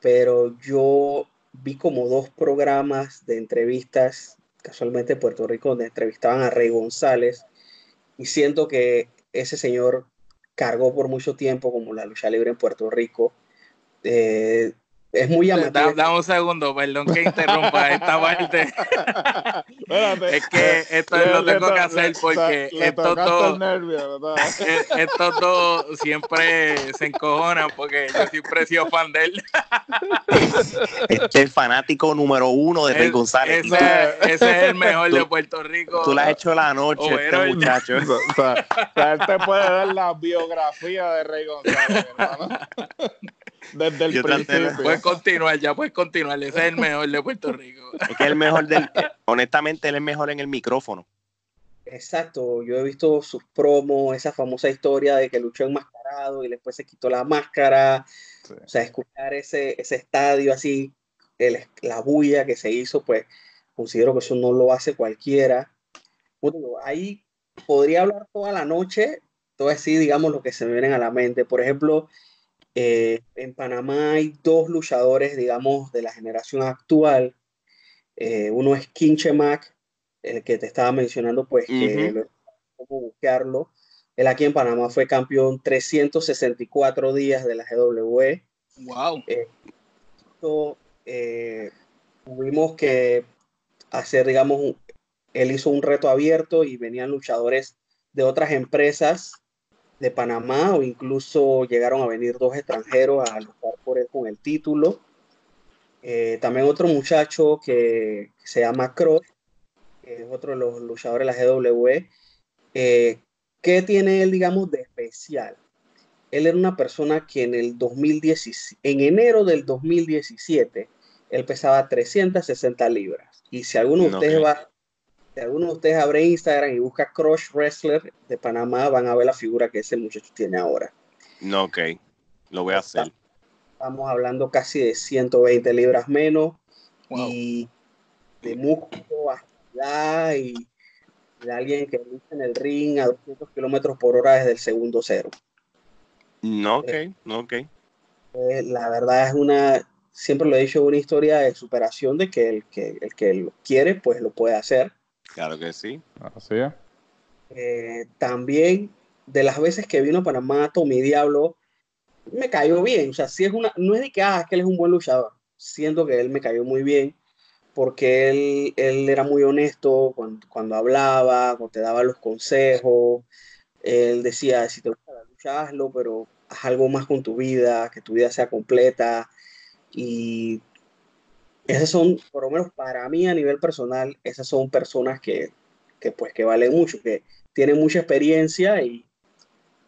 pero yo vi como dos programas de entrevistas, casualmente en Puerto Rico, donde entrevistaban a Rey González, y siento que ese señor cargó por mucho tiempo como la lucha libre en Puerto Rico. Eh, es muy llamativo. Dame un segundo, perdón que interrumpa esta parte. Espérate. Es que esto Le- lo tengo que hacer le- porque le estos dos, el nervio, ¿verdad? estos dos siempre se encojonan porque yo siempre he sido fan de él. Este es el fanático número uno de Rey González. Ese, ese es el mejor Tú- de Puerto Rico. Tú le has hecho la noche este muchacho. O sea, o sea, él te puede dar la biografía de Rey González, hermano. Desde el Yo principio. Puedes continuar, ya puedes continuar. Ese es el mejor de Puerto Rico. Es que es el mejor del. Honestamente, él es mejor en el micrófono. Exacto, yo he visto sus promos, esa famosa historia de que luchó enmascarado y después se quitó la máscara. Sí. O sea, escuchar ese, ese estadio así, el- la bulla que se hizo, pues considero que eso no lo hace cualquiera. Digo, ahí podría hablar toda la noche, todo así, digamos, lo que se me vienen a la mente. Por ejemplo, eh, en Panamá hay dos luchadores, digamos, de la generación actual. Eh, uno es Kinche Mac, el que te estaba mencionando, pues que Ujú. lo- cómo buscarlo. Él aquí en Panamá fue campeón 364 días de la GWE. Wow. Esto, eh, tuvimos que hacer, digamos, él hizo un reto abierto y venían luchadores de otras empresas de Panamá o incluso llegaron a venir dos extranjeros a luchar por él con el título. Eh, también otro muchacho que se llama Cross, que es otro de los luchadores de la GWE. Eh, ¿Qué tiene él, digamos, de especial? Él era una persona que en el 2017, en enero del 2017, él pesaba 360 libras. Y si alguno de ustedes va, si alguno de ustedes abre Instagram y busca Crush Wrestler de Panamá, van a ver la figura que ese muchacho tiene ahora. No, ok. Lo voy a hacer. Estamos hablando casi de 120 libras menos Wow. y de músculo, agilidad y de alguien que lucha en el ring a 200 kilómetros por hora desde el segundo cero. No, ok. No, ok. Eh, la verdad es una, siempre lo he dicho, una historia de superación de que el que, el que lo quiere, pues lo puede hacer. Claro que sí. Así es. Eh, también de las veces que vino a Panamá Tommy Diablo, me cayó bien. O sea, sí es una, no es de que, ah, es que él es un buen luchador. Siento que él me cayó muy bien porque él, él era muy honesto cuando, cuando hablaba, cuando te daba los consejos. Él decía, si te gusta la lucha, hazlo, pero haz algo más con tu vida, que tu vida sea completa. Y esas son, por lo menos para mí a nivel personal, esas son personas que, que pues que valen mucho, que tienen mucha experiencia y,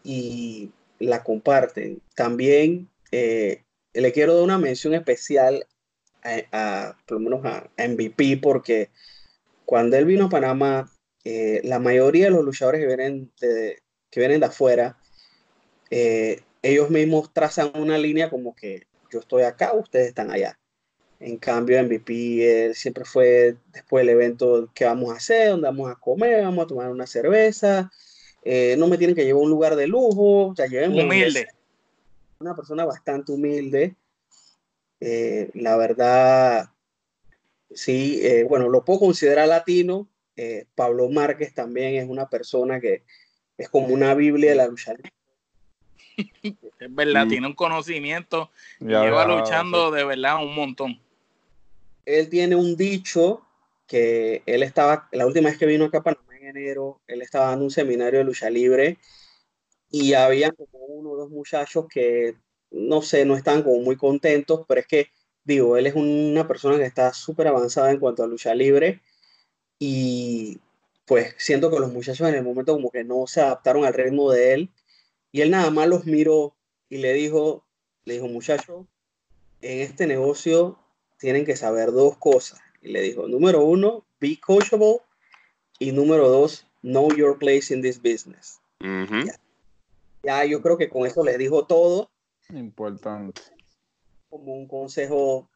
y la comparten. También eh, le quiero dar una mención especial a, por lo menos a MVP porque cuando él vino a Panamá, eh, la mayoría de los luchadores que vienen de, que vienen de afuera, eh, ellos mismos trazan una línea como que yo estoy acá, ustedes están allá. En cambio, MVP siempre fue después del evento que vamos a hacer, donde vamos a comer, vamos a tomar una cerveza. Eh, no me tienen que llevar a un lugar de lujo, o sea, humilde. Una persona bastante humilde. Eh, la verdad, sí, eh, bueno, lo puedo considerar latino. Pablo Márquez también es una persona que es como una Biblia de la lucha es verdad, mm. tiene un conocimiento, lleva luchando de verdad un montón él tiene un dicho que él estaba, la última vez que vino acá a Panamá en enero, él estaba dando un seminario de lucha libre y había como uno o dos muchachos que, no sé, no estaban como muy contentos, pero es que, digo, él es una persona que está súper avanzada en cuanto a lucha libre y pues siento que los muchachos en el momento como que no se adaptaron al ritmo de él y él nada más los miró y le dijo, le dijo, muchacho, en este negocio tienen que saber dos cosas. Y le dijo, número uno, be coachable. Y número dos, know your place in this business. ya. yo creo que con eso le dijo todo. Importante. Como un consejo,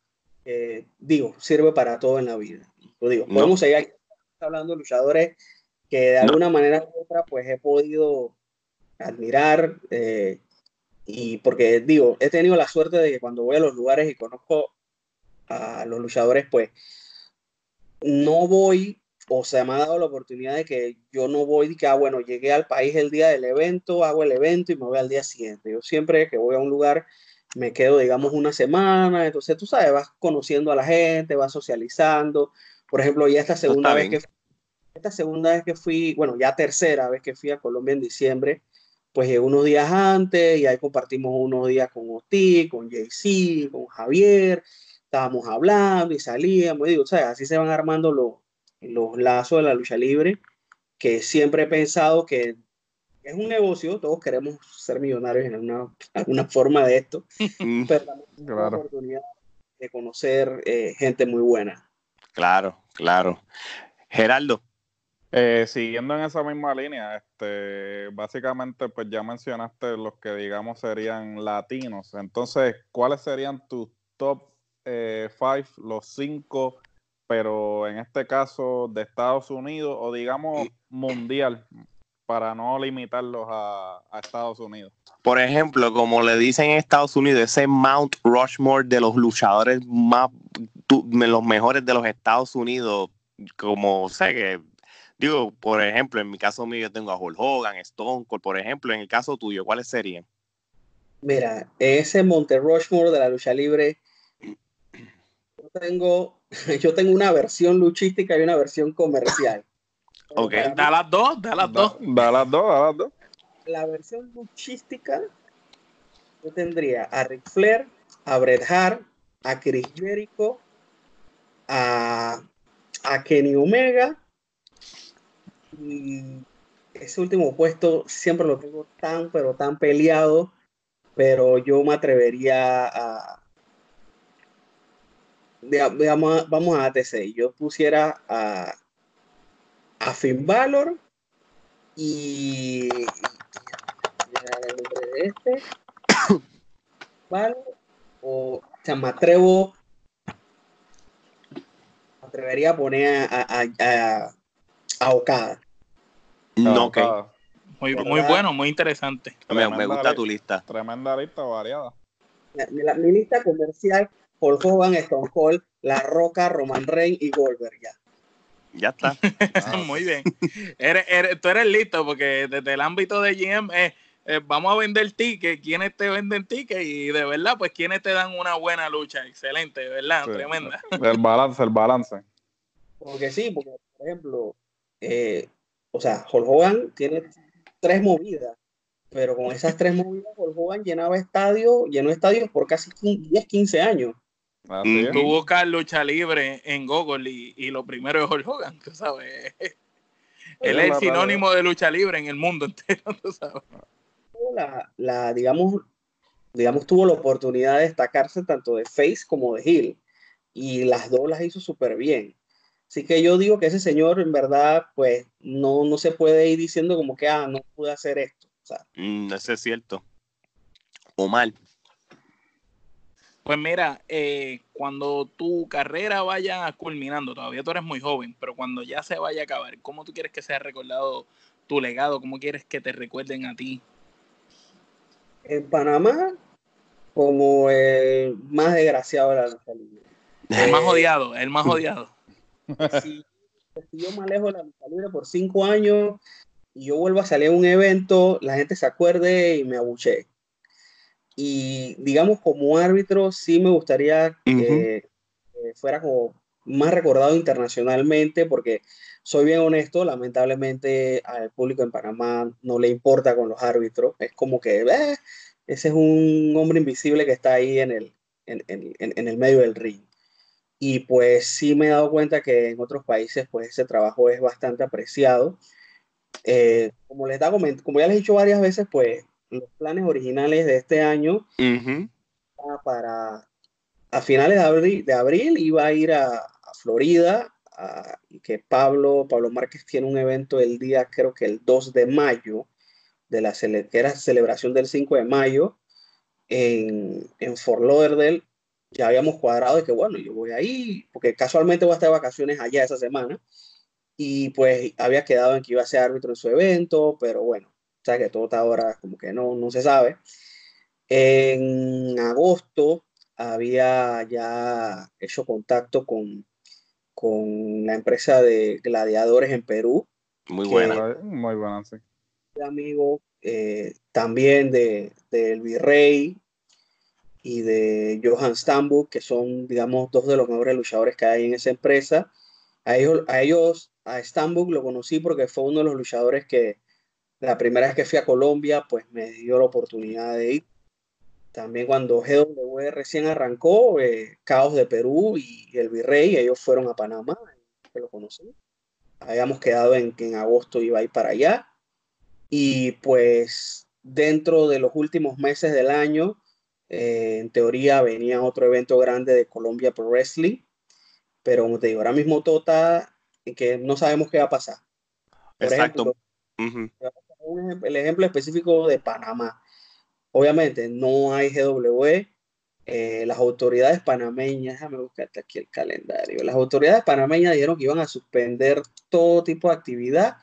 digo, sirve para todo en la vida. Lo digo, podemos seguir hablando de luchadores que de alguna manera u otra, pues he podido admirar. Eh, y porque digo, he tenido la suerte de que cuando voy a los lugares y conozco a los luchadores, pues no voy, o sea, me ha dado la oportunidad de que yo no voy y que, ah, bueno, llegué al país el día del evento, hago el evento y me voy al día siguiente. Yo siempre que voy a un lugar me quedo, digamos, una semana, entonces tú sabes, vas conociendo a la gente, vas socializando. Por ejemplo, ya esta segunda vez que esta segunda vez que fui, bueno, ya tercera vez que fui a Colombia en diciembre, pues unos días antes y ahí compartimos unos días con Oti, con JC, con Javier, estábamos hablando y salíamos, y digo, o sea, así se van armando los, los lazos de la lucha libre, que siempre he pensado que es un negocio, todos queremos ser millonarios en alguna, alguna forma de esto, mm. pero también es una oportunidad de conocer eh, gente muy buena. Claro, claro. Geraldo. Eh, siguiendo en esa misma línea, este, básicamente pues ya mencionaste los que digamos serían latinos. Entonces, ¿cuáles serían tus top eh, five, los cinco, pero en este caso de Estados Unidos o digamos mundial, para no limitarlos a, Estados Unidos. Por ejemplo, como le dicen en Estados Unidos, ese Mount Rushmore de los luchadores más, los mejores de los Estados Unidos, como sé que, digo, por ejemplo, en mi caso mío yo tengo a Hulk Hogan, Stone Cold, por ejemplo, en el caso tuyo, ¿cuáles serían? Mira, ese Monte Rushmore de la lucha libre tengo, yo tengo una versión luchística y una versión comercial. Ok, da las dos, da las dos. Da las dos, da las dos. La versión luchística, yo tendría a Ric Flair, a Bret Hart, a Chris Jericho, a, a Kenny Omega. Y ese último puesto siempre lo tengo tan, pero tan peleado. Pero yo me atrevería a, digamos, vamos a ATC, yo pusiera a, a Finn Balor y, de este Balor o sea, me atrevo atrevería a poner a, a, a, a Okada no, okay. Muy, muy bueno, muy interesante. Me, me gusta tu lista. Tremenda lista variada. mi lista comercial Hulk Hogan, Stone Cold, La Roca, Roman Reigns y Goldberg ya. Ya está. Muy bien. Eres, tú eres listo porque desde el ámbito de GM eh, eh, vamos a vender tickets, quiénes te venden tickets y de verdad, pues quiénes te dan una buena lucha. Excelente, ¿verdad? Tremenda. El balance, el balance. Porque sí, porque por ejemplo, eh, o sea, Hulk Hogan tiene tres movidas pero con esas tres movidas, Hulk Hogan llenaba estadios, llenó estadios por casi 10, 15 años. Tú buscas lucha libre en Google y, lo primero es Hulk Hogan, tú sabes. Él es el sinónimo de lucha libre en el mundo entero, tú sabes. La, digamos, digamos, tuvo la oportunidad de destacarse tanto de face como de heel. Y las dos las hizo súper bien. Así que yo digo que ese señor en verdad, pues no, no se puede ir diciendo como que, ah, no pude hacer esto. O sea, mm, eso es cierto. O mal. Pues mira, eh, cuando tu carrera vaya culminando, todavía tú eres muy joven, pero cuando ya se vaya a acabar, ¿cómo tú quieres que sea recordado tu legado? ¿Cómo quieres que te recuerden a ti? En Panamá, como el más desgraciado de la lucha libre. El más odiado, el más odiado. Si, yo me alejo de la lucha libre por cinco años y yo vuelvo a salir a un evento, la gente se acuerde y me abuche. Y digamos, como árbitro, sí me gustaría que fuera como más recordado internacionalmente, porque soy bien honesto, lamentablemente al público en Panamá no le importa con los árbitros, es como que eh, ese es un hombre invisible que está ahí en el, en, en, en el medio del ring. Y pues sí me he dado cuenta que en otros países pues ese trabajo es bastante apreciado. Eh, como, les da, como ya les he dicho varias veces, pues los planes originales de este año para a finales de abril, de abril iba a ir a, a Florida, y que Pablo, Pablo Márquez tiene un evento el día, creo que el 2 de mayo, de la que era celebración del 5 de mayo, en, en Fort Lauderdale, ya habíamos cuadrado de que, bueno, yo voy ahí, porque casualmente voy a estar de vacaciones allá esa semana, y pues había quedado en que iba a ser árbitro en su evento, pero bueno, sea que todo está ahora como que no, no se sabe. En agosto había ya hecho contacto con, con la empresa de gladiadores en Perú. Muy buena. Muy buena, sí. Amigo eh, también de, del Virrey y de Johan Stambuk, que son, digamos, dos de los mejores luchadores que hay en esa empresa. A ellos, a, ellos, a Stambuk lo conocí porque fue uno de los luchadores que la primera vez que fui a Colombia, pues me dio la oportunidad de ir. También cuando GW recién arrancó, eh, Caos de Perú y el Virrey, ellos fueron a Panamá, que lo conocí. Habíamos quedado en que en agosto iba a ir para allá. Y pues dentro de los últimos meses del año, eh, en teoría venía otro evento grande de Colombia Pro Wrestling. Pero como te digo, ahora mismo todo está en que no sabemos qué va a pasar. Exacto. El ejemplo específico de Panamá Obviamente no hay GW. Eh, las autoridades panameñas, déjame buscarte aquí el calendario. Las autoridades panameñas dijeron que iban a suspender todo tipo de actividad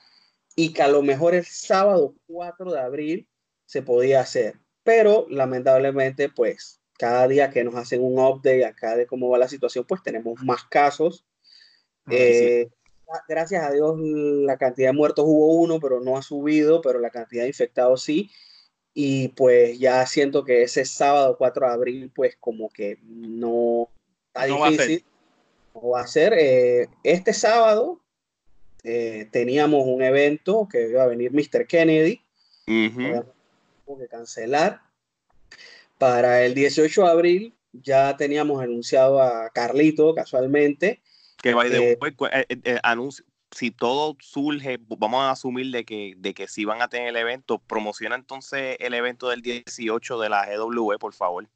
y que a lo mejor el sábado 4 de abril se podía hacer. Pero lamentablemente, pues cada día que nos hacen un update acá de cómo va la situación, pues tenemos más casos. Eh, gracias a Dios la cantidad de muertos hubo uno, pero no ha subido, pero la cantidad de infectados sí y pues ya siento que ese sábado 4 de abril pues como que no está difícil. Va va a ser. Eh, este sábado eh, teníamos un evento que iba a venir Mr. Kennedy. Tuvo que cancelar. Para el 18 de abril ya teníamos anunciado a Carlito casualmente. Que va de eh, anuncio, si todo surge, vamos a asumir de que, de que si van a tener el evento, promociona entonces el evento del 18 de la GW, por favor.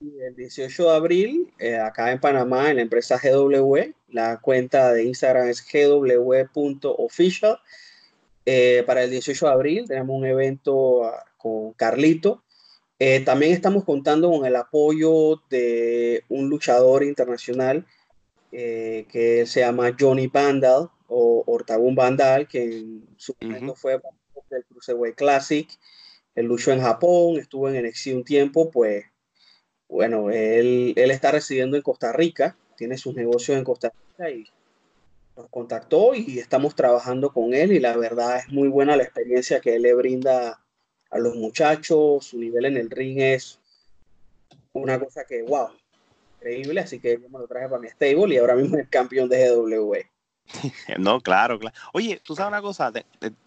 El 18 de abril, eh, acá en Panamá, en la empresa GW, la cuenta de Instagram es gw.official. Eh, para el 18 de abril tenemos un evento ah, con Carlito. Eh, también estamos contando con el apoyo de un luchador internacional que se llama Johnny Bandal o Ortagun Bandal, que en su momento fue del Cruiserweight Classic, él luchó en Japón, estuvo en NXT un tiempo, pues bueno, él, él está residiendo en Costa Rica, tiene sus negocios en Costa Rica y nos contactó y estamos trabajando con él y la verdad es muy buena la experiencia que él le brinda a los muchachos, su nivel en el ring es una cosa que, wow, increíble, así que yo me lo traje para mi stable y ahora mismo es campeón de GW. No, claro, claro. Oye, tú sabes una cosa,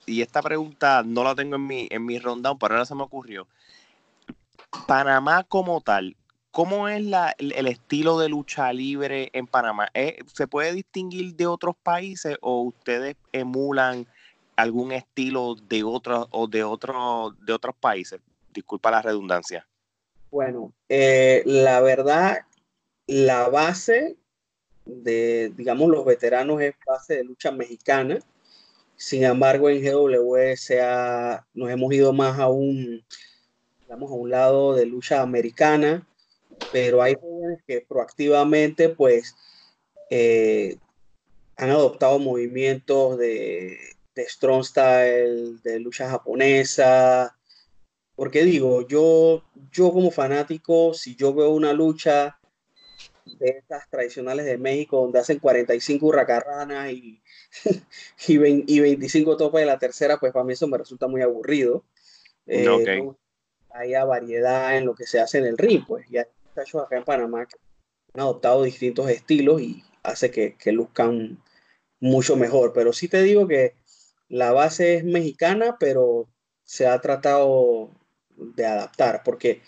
y esta pregunta no la tengo en mi, en mi rundown, pero ahora se me ocurrió. Panamá como tal, ¿cómo es la, el, estilo de lucha libre en Panamá? ¿Eh, ¿Se puede distinguir de otros países o ustedes emulan algún estilo de otros o de otros de otros países? Disculpa la redundancia. Bueno, eh, la verdad, la base de, digamos, los veteranos es base de lucha mexicana. Sin embargo, en GW nos hemos ido más a un, a un lado de lucha americana, pero hay jóvenes que proactivamente, pues, eh, han adoptado movimientos de, de strong style, de lucha japonesa. Porque digo, yo, yo como fanático, si yo veo una lucha de estas tradicionales de México, donde hacen 45 hurracarranas y, y, 25 topas de la tercera, pues para mí eso me resulta muy aburrido. Eh, Hay variedad en lo que se hace en el ring, pues. Y hay muchachos acá en Panamá que han adoptado distintos estilos y hace que, que luzcan mucho mejor. Pero sí te digo que la base es mexicana, pero se ha tratado de adaptar, porque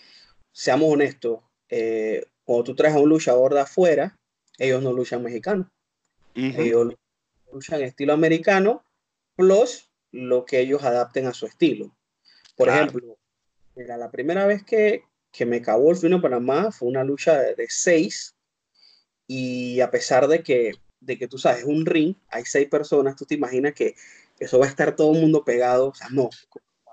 seamos honestos, eh, cuando tú traes a un luchador de afuera, ellos no luchan mexicano. Ellos luchan estilo americano, plus lo que ellos adapten a su estilo. Por ejemplo, la primera vez que, que me acabó el fino Panamá fue una lucha de, seis, y a pesar de que, de que tú sabes, un ring, hay seis personas, tú te imaginas que eso va a estar todo el mundo pegado. O sea, no.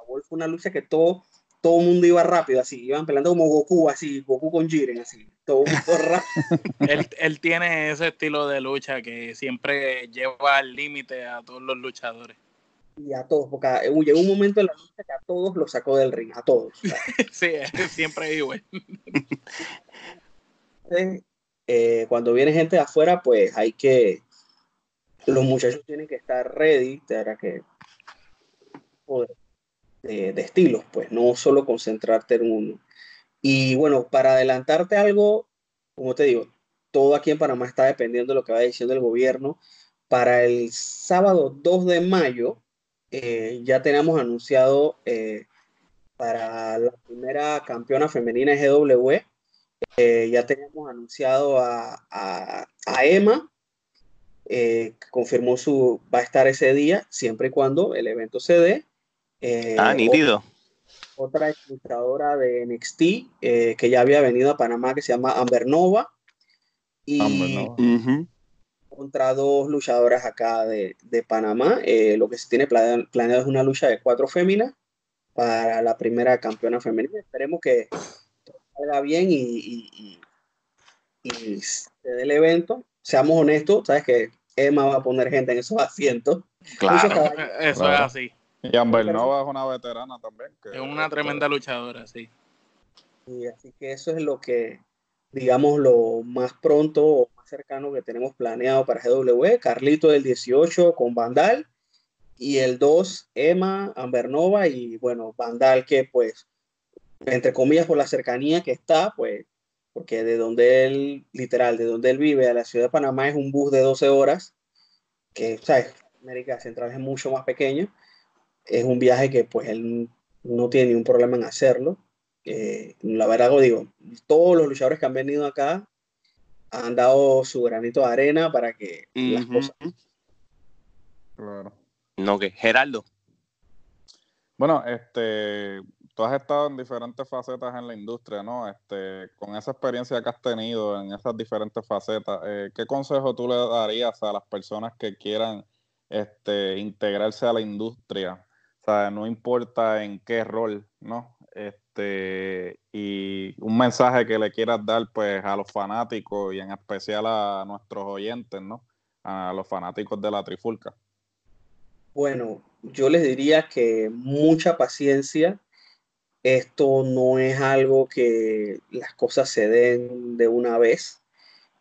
Fue una lucha que todo, todo el mundo iba rápido, así. Iban peleando como Goku, así. Goku con Jiren, así. Todo, rápido. él, él tiene ese estilo de lucha que siempre lleva al límite a todos los luchadores y a todos, porque llegó un momento en la lucha que a todos los sacó del ring, a todos. sí, siempre igual. Eh, cuando viene gente de afuera, pues hay que, los muchachos tienen que estar ready, para que de, estilos, pues no solo concentrarte en uno. Y bueno, para adelantarte algo, como te digo, todo aquí en Panamá está dependiendo de lo que va diciendo el gobierno. Para el sábado 2 de mayo, eh, ya tenemos anunciado eh, para la primera campeona femenina GW, eh, ya tenemos anunciado a, a, Emma eh, confirmó su, va a estar ese día, siempre y cuando el evento se dé. Eh, ah, nítido. Otra, ilustradora de NXT eh, que ya había venido a Panamá que se llama Amber Nova. Y contra dos luchadoras acá de, de Panamá. lo que se tiene planeado, es una lucha de cuatro féminas para la primera campeona femenina. Esperemos que salga bien y, y, y se dé el evento. Seamos honestos, sabes que Emma va a poner gente en esos asientos. Claro, eso es así. Y Amber Nova es una veterana también. es una tremenda luchadora, sí. Y así que eso es lo que, digamos, lo más pronto o más cercano que tenemos planeado para GW. Carlito del 18 con Vandal. Y el 2, Emma, Amber Nova y bueno, Vandal que pues, entre comillas, por la cercanía que está, pues porque de donde él, literal, de donde él vive a la ciudad de Panamá es un bus de 12 horas, que, ¿sabes? América Central es mucho más pequeño. Es un viaje que, pues, él no tiene ningún problema en hacerlo. Eh, la verdad, digo, todos los luchadores que han venido acá han dado su granito de arena para que las cosas. Claro. No, que Geraldo. Bueno, este, tú has estado en diferentes facetas en la industria, ¿no? Este, con esa experiencia que has tenido en esas diferentes facetas, eh, ¿qué consejo tú le darías a las personas que quieran este, integrarse a la industria? No importa en qué rol, ¿no? Este, y un mensaje que le quieras dar pues a los fanáticos y en especial a nuestros oyentes, ¿no? A los fanáticos de la trifulca. Bueno, yo les diría que mucha paciencia, esto no es algo que las cosas se den de una vez.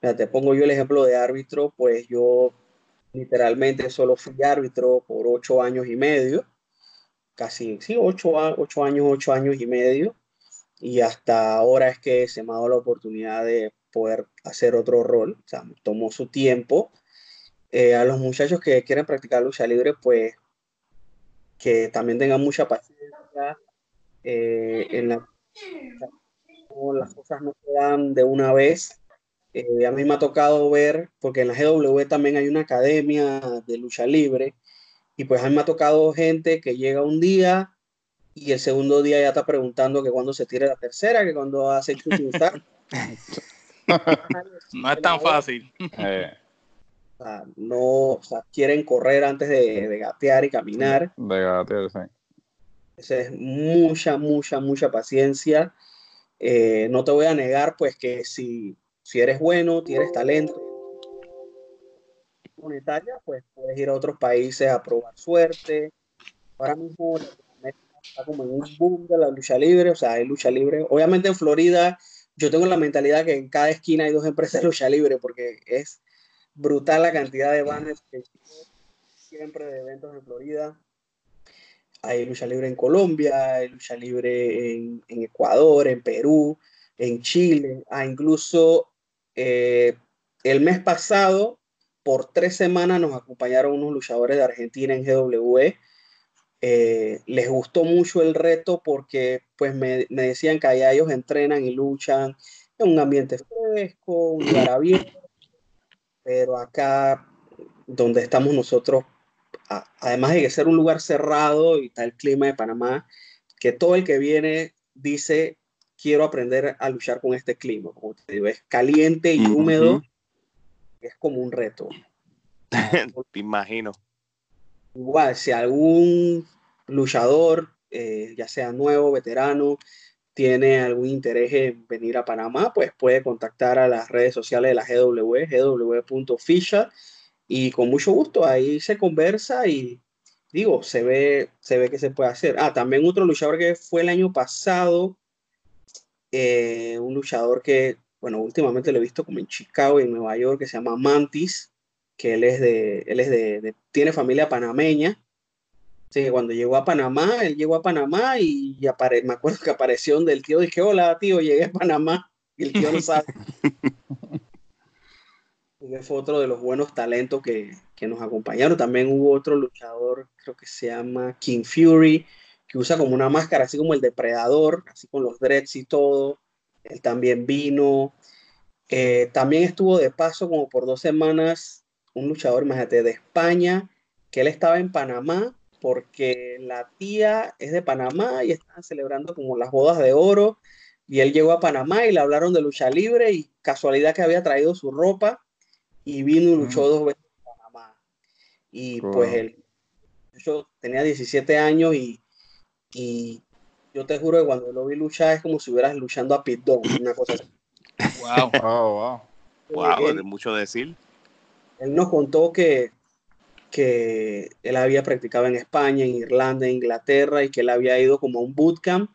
te pongo yo el ejemplo de árbitro, pues yo literalmente solo fui árbitro por ocho años y medio, casi, sí, ocho, ocho años, ocho años y medio, y hasta ahora es que se me ha dado la oportunidad de poder hacer otro rol, o sea, tomó su tiempo. Eh, a los muchachos que quieren practicar lucha libre, pues que también tengan mucha paciencia, eh, en la, las cosas no se dan de una vez. Eh, a mí me ha tocado ver, porque en la GW también hay una academia de lucha libre, y pues a mí me ha tocado gente que llega un día y el segundo día ya está preguntando que cuando se tire la tercera, que cuando hace no es tan fácil. Eh, O sea, no, o sea, quieren correr antes de, de gatear y caminar. de gatear, sí. Esa es mucha, mucha, mucha paciencia. Eh, no te voy a negar, pues, que si, si eres bueno, tienes talento monetaria, pues puedes ir a otros países a probar suerte. Ahora mismo está como en un boom de la lucha libre, o sea, hay lucha libre. Obviamente en Florida, yo tengo la mentalidad que en cada esquina hay dos empresas de lucha libre, porque es brutal la cantidad de banners que siempre de eventos en Florida. Hay lucha libre en Colombia, hay lucha libre en, en Ecuador, en Perú, en Chile, ah, incluso eh, el mes pasado, por tres semanas, nos acompañaron unos luchadores de Argentina en GWE. Eh, les gustó mucho el reto porque pues me, me, decían que allá ellos entrenan y luchan en un ambiente fresco, un lugar abierto, pero acá donde estamos nosotros, a, además de que ser un lugar cerrado y el clima de Panamá, que todo el que viene dice quiero aprender a luchar con este clima, como te digo, es caliente y húmedo, uh -huh. Es como un reto. te imagino. Igual, si algún luchador, eh, ya sea nuevo, veterano, tiene algún interés en venir a Panamá, pues puede contactar a las redes sociales de la GW, gw.fisha, y con mucho gusto ahí se conversa y digo, se ve, se ve que se puede hacer. Ah, también otro luchador que fue el año pasado, eh, un luchador que, bueno, últimamente lo he visto como en Chicago y en Nueva York, que se llama Mantis, que él es de, él es de, de tiene familia panameña. Así que cuando llegó a Panamá, él llegó a Panamá y, y apare, me acuerdo que apareció donde el tío dije, hola tío, llegué a Panamá. Y el tío no sabe. fue otro de los buenos talentos que, que nos acompañaron. También hubo otro luchador, creo que se llama King Fury, que usa como una máscara, así como el depredador, así con los dreads y todo. Él también vino. Eh, también estuvo de paso como por dos semanas un luchador, imagínate, de España, que él estaba en Panamá porque la tía es de Panamá y estaban celebrando como las bodas de oro y él llegó a Panamá y le hablaron de lucha libre y casualidad que había traído su ropa y vino y luchó mm. dos veces en Panamá. Y pues él, yo tenía 17 años y, y yo te juro que cuando lo vi luchar es como si hubieras luchando a Pit Don, una cosa así. Wow. oh, wow. Wow, él, es mucho decir. Él nos contó que, que él había practicado en España, en Irlanda, en Inglaterra y que él había ido como a un bootcamp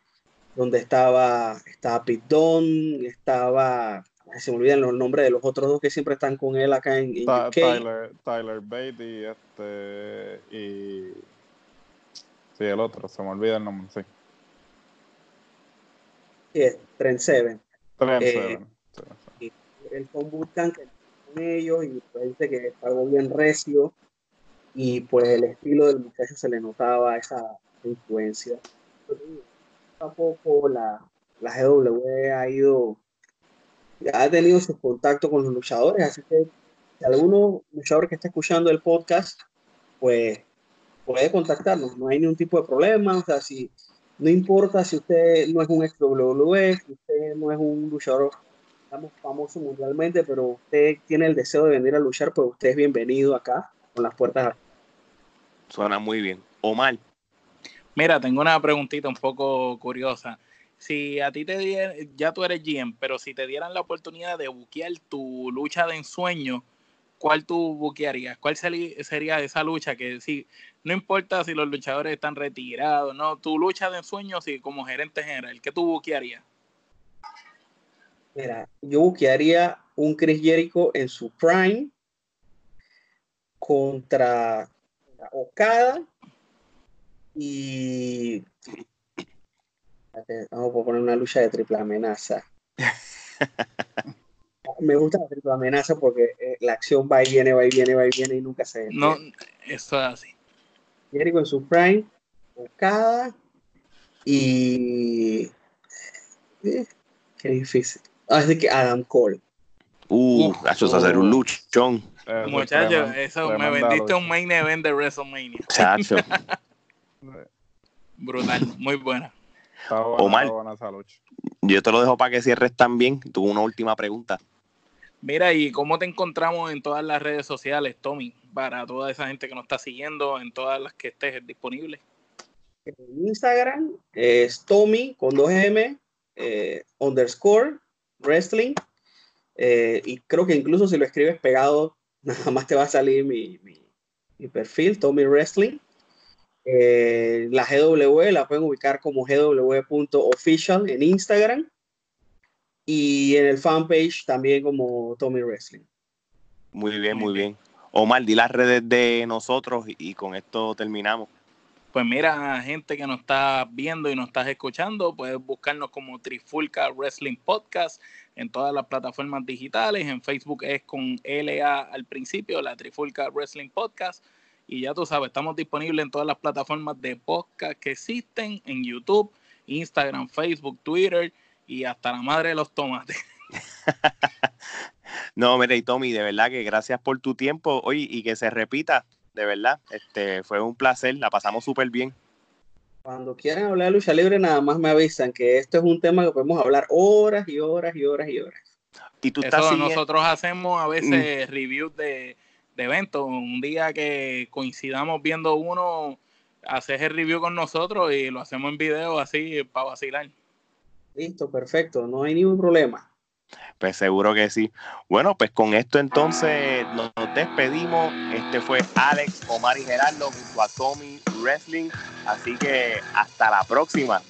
donde estaba, estaba Pete Dunne, estaba, se me olvidan los nombres de los otros dos que siempre están con él acá en, en Ta UK. Tyler, Tyler Bate y este, y sí, el otro, se me olvida el nombre, sí. Es eh. Sí. Él fue un bootcamp con ellos y pues dice que algo bien recio y pues el estilo del muchacho se le notaba esa influencia. Tampoco la, la GW ha ido, ha tenido sus contactos con los luchadores, así que si alguno luchador que está escuchando el podcast, pues puede contactarnos, no hay ningún tipo de problema, o sea, si no importa si usted no es un ex WWE, si usted no es un luchador digamos, famoso mundialmente, pero usted tiene el deseo de venir a luchar, pues usted es bienvenido acá, con las puertas abiertas. Suena muy bien. Omar. Mira, tengo una preguntita un poco curiosa. Si a ti te dieran, ya tú eres GM, pero si te dieran la oportunidad de buquear tu lucha de ensueño, ¿cuál tú buquearías? ¿Cuál sería esa lucha que si no importa si los luchadores están retirados, no, tu lucha de ensueño si como gerente general, ¿qué tú buquearías? Mira, yo buquearía un Chris Jericho en su prime contra Okada y vamos a poner una lucha de triple amenaza. Me gusta la triple amenaza porque eh, la acción va y viene, va y viene, va y viene y nunca se. No, eso es así. Jericho en su prime, Okada y. Eh, qué difícil. Ah, es de que Adam Cole. Uh, eso es hacer un luchón. Eh, Muchachos, eso me vendiste un main event de WrestleMania. Chacho. Brutal, muy buena. Omar, yo te lo dejo para que cierres también. Tuve una última pregunta. Mira, ¿y cómo te encontramos en todas las redes sociales, Tommy? Para toda esa gente que nos está siguiendo, en todas las que estés disponible. En Instagram es Tommy con dos M eh, underscore wrestling. Eh, y creo que incluso si lo escribes pegado, nada más te va a salir mi, mi, perfil, Tommy Wrestling. Eh, la GW la pueden ubicar como gw.official en Instagram y en el fanpage también como Tommy Wrestling. Muy bien, muy bien. Omar, di las redes de nosotros y con esto terminamos. Pues mira, gente que nos está viendo y nos estás escuchando, puedes buscarnos como Trifulca Wrestling Podcast en todas las plataformas digitales. En Facebook es con LA al principio, la Trifulca Wrestling Podcast. Y ya tú sabes, estamos disponibles en todas las plataformas de podcast que existen, en YouTube, Instagram, Facebook, Twitter y hasta la madre de los tomates. no, mire, y Tommy, de verdad que gracias por tu tiempo hoy y que se repita, de verdad. Este fue un placer, la pasamos súper bien. Cuando quieran hablar de lucha libre, nada más me avisan que esto es un tema que podemos hablar horas y horas y horas y horas. Y tú estás nosotros hacemos a veces mm. reviews de, de eventos. Un día que coincidamos viendo uno, haces el review con nosotros y lo hacemos en video así para vacilar. Listo, perfecto, no hay ningún problema. Pues seguro que sí. Bueno, pues con esto entonces nos despedimos. Este fue Alex, Omar y Gerardo junto a Tommy Wrestling. Así que hasta la próxima.